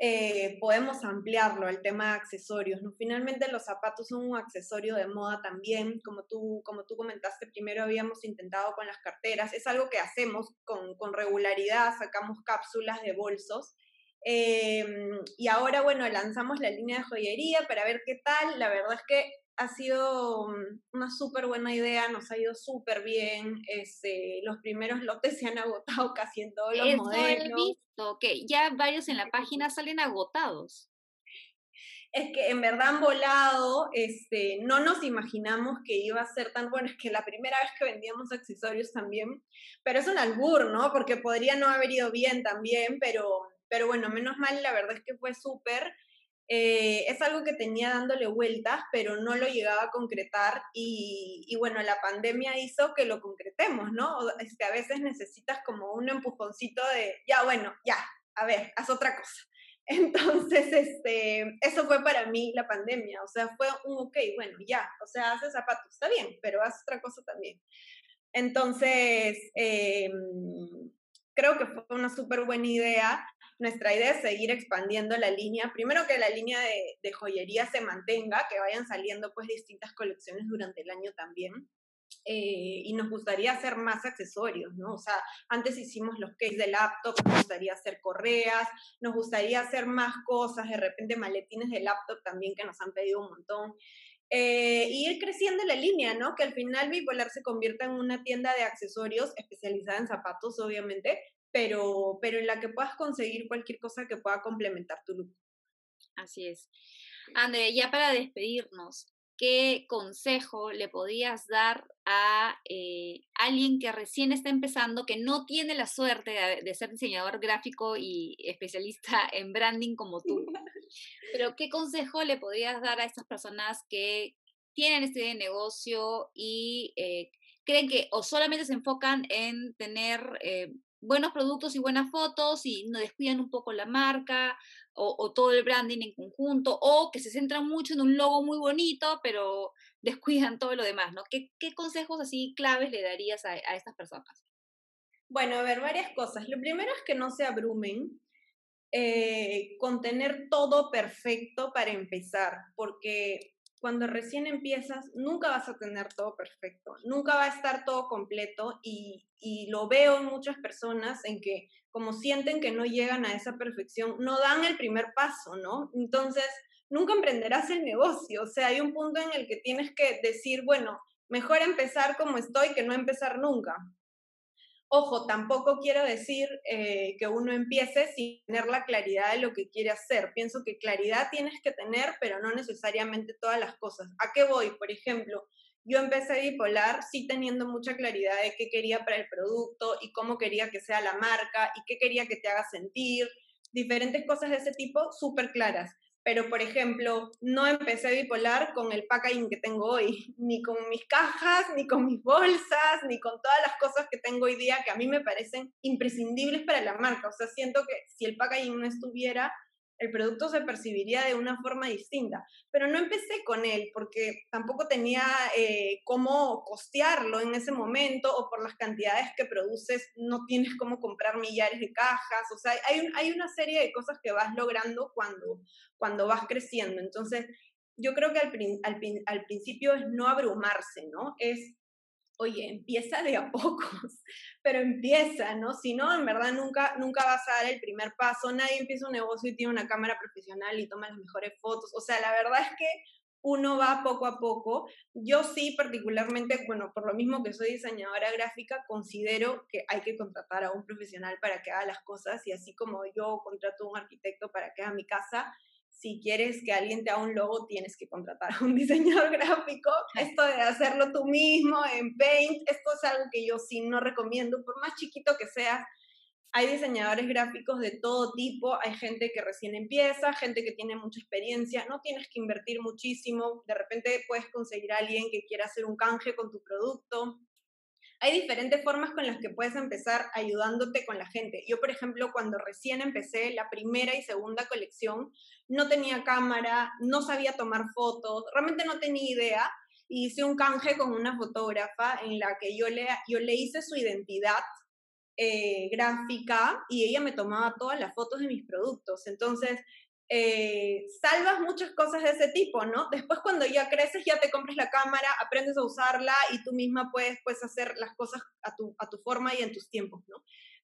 eh, podemos ampliarlo al tema de accesorios. ¿no? Finalmente los zapatos son un accesorio de moda también, como tú, como tú comentaste, primero habíamos intentado con las carteras, es algo que hacemos con, con regularidad, sacamos cápsulas de bolsos Em, y ahora, bueno, lanzamos la línea de joyería para ver qué tal. La verdad es que ha sido mm, una súper buena idea, nos ha ido súper bien. Este, los primeros lotes se han [LAUGHS] agotado casi en todos los Eso modelos. He visto, que ya varios en la página salen agotados. Es que en verdad han volado, este, no nos imaginamos que iba a ser tan bueno, es que la primera vez que vendíamos accesorios también, pero es un albur, ¿no? Porque podría no haber ido bien también, pero pero bueno, menos mal, la verdad es que fue súper. eh, es algo que tenía dándole vueltas, pero no lo llegaba a concretar y, y, bueno, la pandemia hizo que lo concretemos, ¿no? Es que a veces necesitas como un empujoncito de, ya, bueno, ya, a ver, haz otra cosa. [LAUGHS] Entonces, este, eso fue para mí la pandemia, o sea, fue un, ok, bueno, ya, o sea, haces zapatos, está bien, pero haz otra cosa también. Entonces, em, creo que fue una súper buena idea nuestra idea es seguir expandiendo la línea. Primero que la línea de, joyería se mantenga, que vayan saliendo pues distintas colecciones durante el año también. Eh, y nos gustaría hacer más accesorios, ¿no? O sea, antes hicimos los case de laptop, nos gustaría hacer correas, nos gustaría hacer más cosas, de repente maletines de laptop también que nos han pedido un montón. Eh, y ir creciendo la línea, ¿no? Que al final Bipolar se convierta en una tienda de accesorios especializada en zapatos, obviamente, pero, pero en la que puedas conseguir cualquier cosa que pueda complementar tu look. Así es. André, ya para despedirnos, ¿qué consejo le podías dar a eh, alguien que recién está empezando, que no tiene la suerte de, ser diseñador gráfico y especialista [LAUGHS] en branding como tú? [LAUGHS] Pero ¿qué consejo le podrías dar a estas personas que tienen este negocio y eh, creen que o solamente se enfocan en tener eh, buenos productos y buenas fotos y no descuidan un poco la marca o, todo el branding en conjunto, o que se centran mucho en un logo muy bonito, pero [LAUGHS] descuidan todo lo demás, ¿no? ¿Qué, consejos así claves le darías a, estas personas? Bueno, a ver, varias cosas. Lo primero es que no se abrumen eh, con tener todo perfecto para empezar, porque cuando recién empiezas, nunca vas a tener todo perfecto, nunca va a estar todo completo y, lo veo en muchas personas en que como sienten que no llegan a esa perfección, no dan el primer paso, ¿no? Entonces, nunca emprenderás el negocio, o sea, hay un punto en el que tienes que decir, bueno, mejor empezar como estoy que no empezar nunca. Ojo, tampoco quiero decir eh, que uno empiece sin tener la claridad de lo que quiere hacer. Pienso que claridad tienes que tener, pero no necesariamente todas las cosas. ¿A qué voy? Por ejemplo, yo empecé bipolar sí teniendo mucha claridad de qué quería para el producto y cómo quería que sea la marca y qué quería que te haga sentir, diferentes cosas de ese tipo súper claras pero por ejemplo, no empecé bipolar con el packaging que tengo hoy, [LAUGHS] ni con mis cajas, ni con mis bolsas, ni con todas las cosas que tengo hoy día que a mí me parecen imprescindibles para la marca. O sea, siento que si el packaging no estuviera, el producto se percibiría de una forma distinta. Pero no empecé con él porque tampoco tenía eh, cómo costearlo en ese momento o por las cantidades que produces no tienes cómo comprar millares de cajas. O sea, hay, hay una serie de cosas que vas logrando cuando, cuando vas creciendo. Entonces, yo creo que al, al, al principio es no abrumarse, ¿no? Es oye, empieza de a pocos, [LAUGHS] pero empieza, ¿no? Si no, en verdad nunca, nunca vas a dar el primer paso, nadie empieza un negocio y tiene una cámara profesional y toma las mejores fotos, o sea, la verdad es que uno va poco a poco. Yo sí, particularmente, bueno, por lo mismo que soy diseñadora gráfica, considero que hay que contratar a un profesional para que haga las cosas y así como yo contrato a un arquitecto para que haga mi casa, si quieres que alguien te haga un logo, tienes que contratar a un [LAUGHS] diseñador gráfico. Esto de hacerlo tú mismo en Paint, esto es algo que yo sí no recomiendo, por más chiquito que sea. Hay diseñadores gráficos de todo tipo, hay gente que recién empieza, gente que tiene mucha experiencia, no tienes que invertir muchísimo, de repente puedes conseguir a alguien que quiera hacer un canje con tu producto, hay diferentes formas con las que puedes empezar ayudándote con la gente. Yo, por ejemplo, cuando recién empecé la primera y segunda colección, no tenía cámara, no sabía tomar fotos, realmente no tenía idea. Hice un canje con una fotógrafa en la que yo le, yo le hice su identidad eh, gráfica y ella me tomaba todas las fotos de mis productos. Entonces, eh, salvas muchas cosas de ese tipo, ¿no? Después cuando ya creces, ya te compras la cámara, aprendes a usarla y tú misma puedes, pues, hacer las cosas a tu, a tu forma y en tus tiempos, ¿no?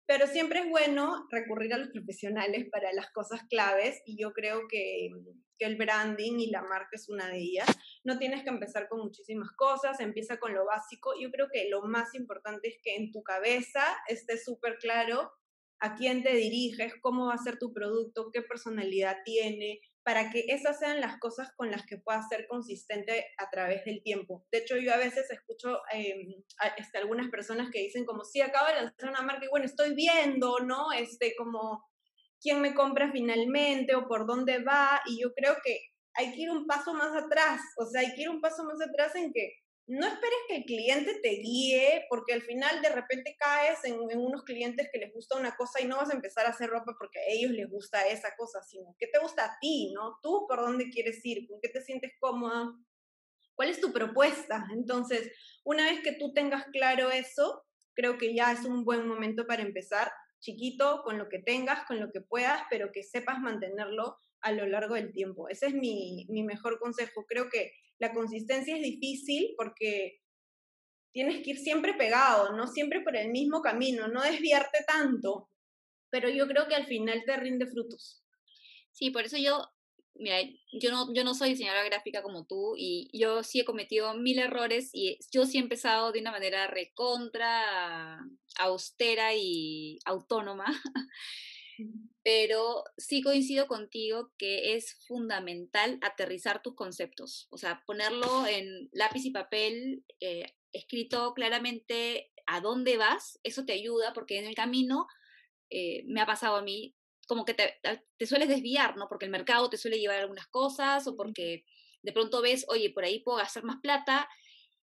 Pero siempre es bueno recurrir a los profesionales para las cosas claves y yo creo que, que el branding y la marca es una de ellas. No tienes que empezar con muchísimas cosas, empieza con lo básico. Yo creo que lo más importante es que en tu cabeza esté súper claro a quién te diriges, cómo va a ser tu producto, qué personalidad tiene, para que esas sean las cosas con las que puedas ser consistente a través del tiempo. De hecho, yo a veces escucho eh, a, este, algunas personas que dicen como, sí, acabo de lanzar una marca y bueno, estoy viendo, ¿no? Este, como, quién me compra finalmente o por dónde va. Y yo creo que hay que ir un paso más atrás, o sea, hay que ir un paso más atrás en que no esperes que el cliente te guíe, porque al final de repente caes en, unos clientes que les gusta una cosa y no vas a empezar a hacer ropa porque a ellos les gusta esa cosa, sino que te gusta a ti, ¿no? Tú por dónde quieres ir, con qué te sientes cómoda, cuál es tu propuesta. Entonces, una vez que tú tengas claro eso, creo que ya es un buen momento para empezar chiquito, con lo que tengas, con lo que puedas, pero que sepas mantenerlo a lo largo del tiempo. Ese es mi, mi mejor consejo. Creo que la consistencia es difícil porque tienes que ir siempre pegado, no siempre por el mismo camino, no desviarte tanto, pero yo creo que al final te rinde frutos. Sí, por eso yo, mira, yo no, yo no soy diseñadora gráfica como tú y yo sí he cometido mil errores y yo sí he empezado de una manera recontra, austera y autónoma. Pero sí coincido contigo que es fundamental aterrizar tus conceptos, o sea, ponerlo en lápiz y papel, eh, escrito claramente a dónde vas, eso te ayuda porque en el camino eh, me ha pasado a mí como que te, te, sueles desviar, ¿no? Porque el mercado te suele llevar algunas cosas o porque de pronto ves, oye, por ahí puedo hacer más plata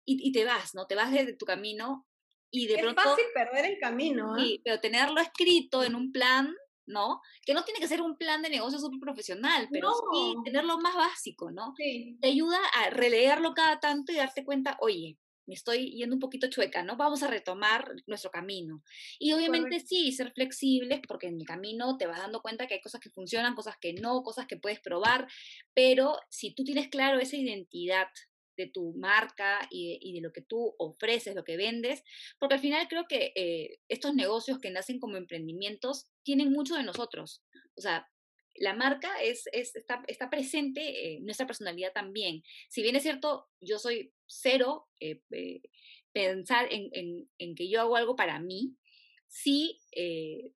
y, y te vas, ¿no? Te vas desde tu camino y de es pronto... Es fácil perder el camino, ¿eh? Sí, pero tenerlo escrito en un plan ¿no? Que no tiene que ser un plan de negocio súper profesional, pero sí tenerlo más básico, ¿no? Sí. Te ayuda a releerlo cada tanto y darte cuenta, oye, me estoy yendo un poquito chueca, ¿no? Vamos a retomar nuestro camino. Y obviamente sí, ser flexibles, porque en el camino te vas dando cuenta que hay cosas que funcionan, cosas que no, cosas que puedes probar, pero si tú tienes claro esa identidad de tu marca y, de lo que tú ofreces, lo que vendes, porque al final creo que eh, estos negocios que nacen como emprendimientos tienen mucho de nosotros. O sea, la marca es, está, está, presente en nuestra personalidad también. Si bien es cierto, yo soy cero eh, eh, pensar en, en, que yo hago algo para mí, sí,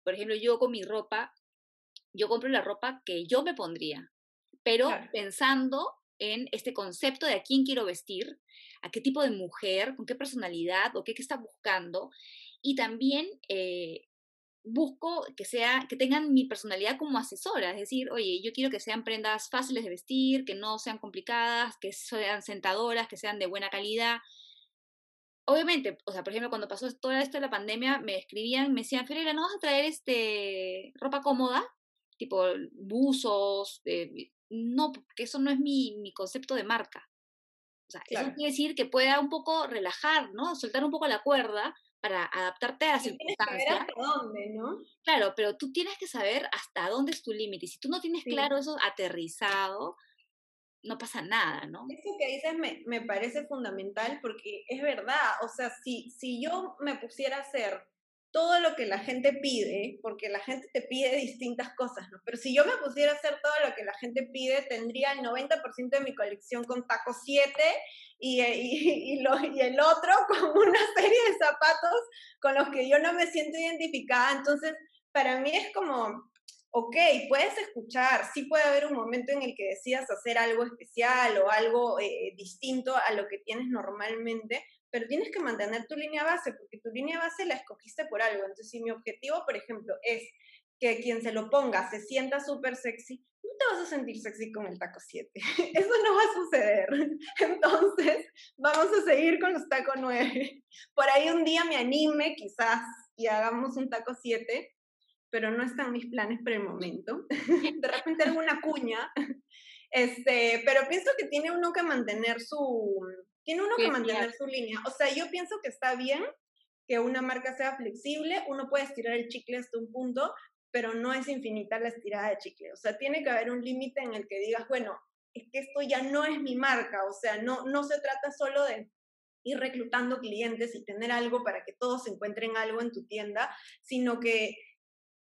por ejemplo, yo con mi ropa, yo compro la ropa que yo me pondría, pero pensando en este concepto de a quién quiero vestir, a qué tipo de mujer, con qué personalidad o qué, qué está buscando. Y también eh, busco que, sea, que tengan mi personalidad como asesora, es decir, oye, yo quiero que sean prendas fáciles de vestir, que no sean complicadas, que sean sentadoras, que sean de buena calidad. Obviamente, o sea, por ejemplo, cuando pasó todo esto de la pandemia, me escribían, me decían, Ferreira, ¿no vas a traer este, ropa cómoda? Tipo buzos, eh, no, porque eso no es mi, mi concepto de marca. O sea, eso quiere decir que pueda un poco relajar, ¿no? Soltar un poco la cuerda para adaptarte a las circunstancias. hasta dónde, ¿no? Claro, pero tú tienes que saber hasta dónde es tu límite. Y si tú no tienes claro eso aterrizado, no pasa nada, ¿no? Eso que dices me, me, parece fundamental porque es verdad. O sea, si, si yo me pusiera a hacer todo lo que la gente pide, porque la gente te pide distintas cosas. Pero si yo me pusiera a hacer todo lo que la gente pide, tendría el 90% de mi colección con taco 7 [LAUGHS] y, lo, y el otro [LAUGHS] con una serie de zapatos con los que yo no me siento identificada. Entonces, para mí es como, ok, puedes escuchar, sí puede haber un momento en el que decidas hacer algo especial o algo eh, distinto a lo que tienes normalmente, pero tienes que mantener tu línea base, porque tu línea base la escogiste por algo. Entonces, si mi objetivo, por ejemplo, es que quien se lo ponga se sienta súper sexy, no te vas a sentir sexy con el taco 7. [LAUGHS] Eso no va a suceder. [LAUGHS] Entonces, vamos a seguir con los tacos 9. Por ahí un día me anime, quizás, y hagamos un taco 7, pero no están mis planes por el momento. [LAUGHS] De repente alguna cuña. Este, pero pienso que tiene uno que mantener su, tiene uno que mantener su línea. O sea, yo pienso que está bien que una marca sea flexible, uno puede estirar el chicle hasta un punto, pero no es infinita la estirada de chicle. O sea, tiene que haber un límite en el que digas, bueno, es que esto ya no es mi marca, o sea, no, no se trata solo de ir reclutando clientes y tener algo para que todos encuentren algo en tu tienda, sino que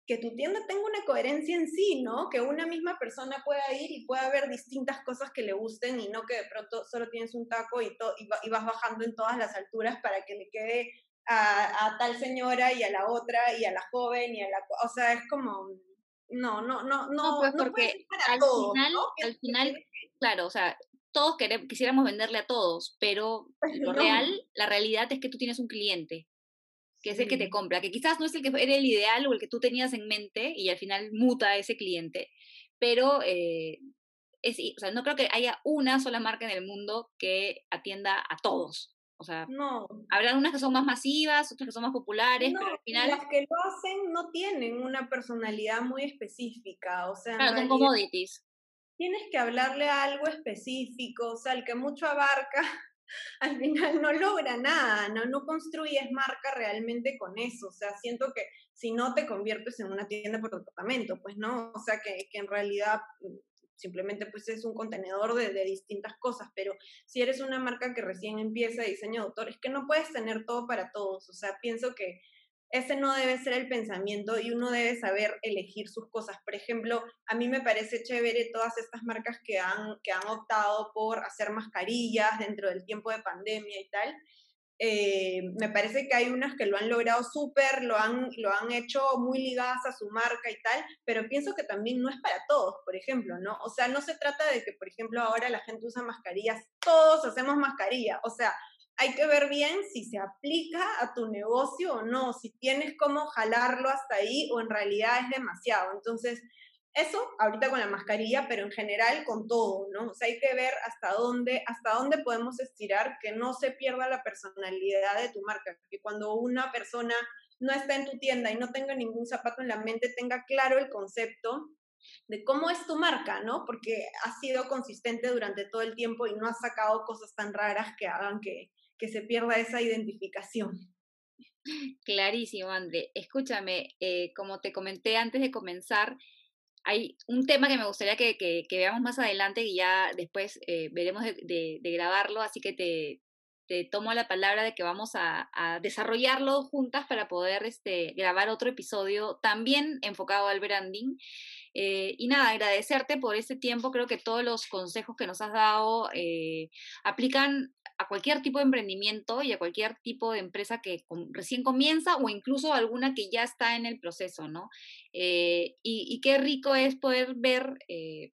que tu tienda tenga una coherencia en sí, ¿no? Que una misma persona pueda ir y pueda ver distintas cosas que le gusten y no que de pronto solo tienes un taco y, y, vas bajando en todas las alturas para que le quede a, tal señora y a la otra y a la joven y a la... O sea, es como... No, no, no, no. No, pues porque al final, al final, claro, o sea, todos queremos, quisiéramos venderle a todos, pero [LAUGHS] lo real, la realidad es que tú tienes un cliente que es el que te compra, que quizás no es el que era el ideal o el que tú tenías en mente y al final muta a ese cliente, pero eh, es, o sea, no creo que haya una sola marca en el mundo que atienda a todos. O sea, no. habrá unas que son más masivas, otras que son más populares, pero al final... Las que lo hacen no tienen una personalidad muy específica, o sea... Claro, son commodities. Tienes que hablarle a algo específico, o sea, el que mucho abarca, [LAUGHS] al final no logra nada, ¿no? No construyes marca realmente con eso, o sea, siento que si no te conviertes en una tienda por departamento, pues no, o sea, que, que en realidad simplemente pues es un contenedor de, de, distintas cosas, pero si eres una marca que recién empieza diseño de autor, es que no puedes tener todo para todos, o sea, pienso que ese no debe ser el pensamiento y uno debe saber elegir sus cosas. Por ejemplo, a mí me parece chévere todas estas marcas que han, que han optado por hacer mascarillas dentro del tiempo de pandemia y tal, eh, me parece que hay unas que lo han logrado súper, lo han, lo han hecho muy ligadas a su marca y tal, pero pienso que también no es para todos, por ejemplo, ¿no? O sea, no se trata de que, por ejemplo, ahora la gente usa mascarillas, todos hacemos mascarilla, o sea, hay que ver bien si se aplica a tu negocio o no, si tienes cómo jalarlo hasta ahí o en realidad es demasiado. Entonces, eso ahorita con la mascarilla, pero en general con todo, ¿no? O sea, hay que ver hasta dónde, hasta dónde podemos estirar que no se pierda la personalidad de tu marca, que cuando una persona no está en tu tienda y no tenga ningún zapato en la mente, tenga claro el concepto de cómo es tu marca, ¿no? Porque ha sido consistente durante todo el tiempo y no ha sacado cosas tan raras que hagan que, que se pierda esa identificación. Clarísimo, André. Escúchame, eh, como te comenté antes de comenzar, hay un tema que me gustaría que, que, veamos más adelante y ya después eh, veremos de, grabarlo, así que te, te, tomo la palabra de que vamos a, a, desarrollarlo juntas para poder este, grabar otro episodio también enfocado al branding. Eh, y nada, agradecerte por este tiempo. Creo que todos los consejos que nos has dado eh, aplican a cualquier tipo de emprendimiento y a cualquier tipo de empresa que recién comienza o incluso alguna que ya está en el proceso, ¿no? Eh, y, qué rico es poder ver eh,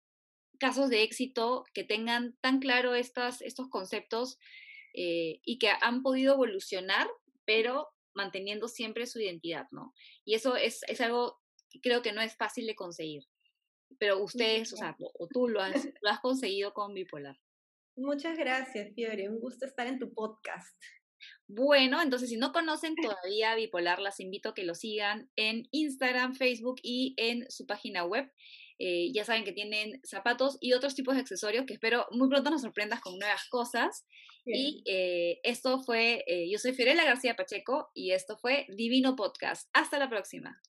casos de éxito que tengan tan claro estas, estos conceptos eh, y que han podido evolucionar, pero manteniendo siempre su identidad, ¿no? Y eso es, es algo que creo que no es fácil de conseguir. Pero ustedes, o sea, o tú lo has, [LAUGHS] lo has conseguido con Bipolar. Muchas gracias, Fiore. Un gusto estar en tu podcast. Bueno, entonces si no conocen todavía Bipolar, las invito a que lo sigan en Instagram, Facebook y en su página web. Eh, ya saben que tienen zapatos y otros tipos de accesorios que espero muy pronto nos sorprendas con nuevas cosas. Y eh, esto fue, eh, yo soy Fiorella García Pacheco y esto fue Divino Podcast. Hasta la próxima.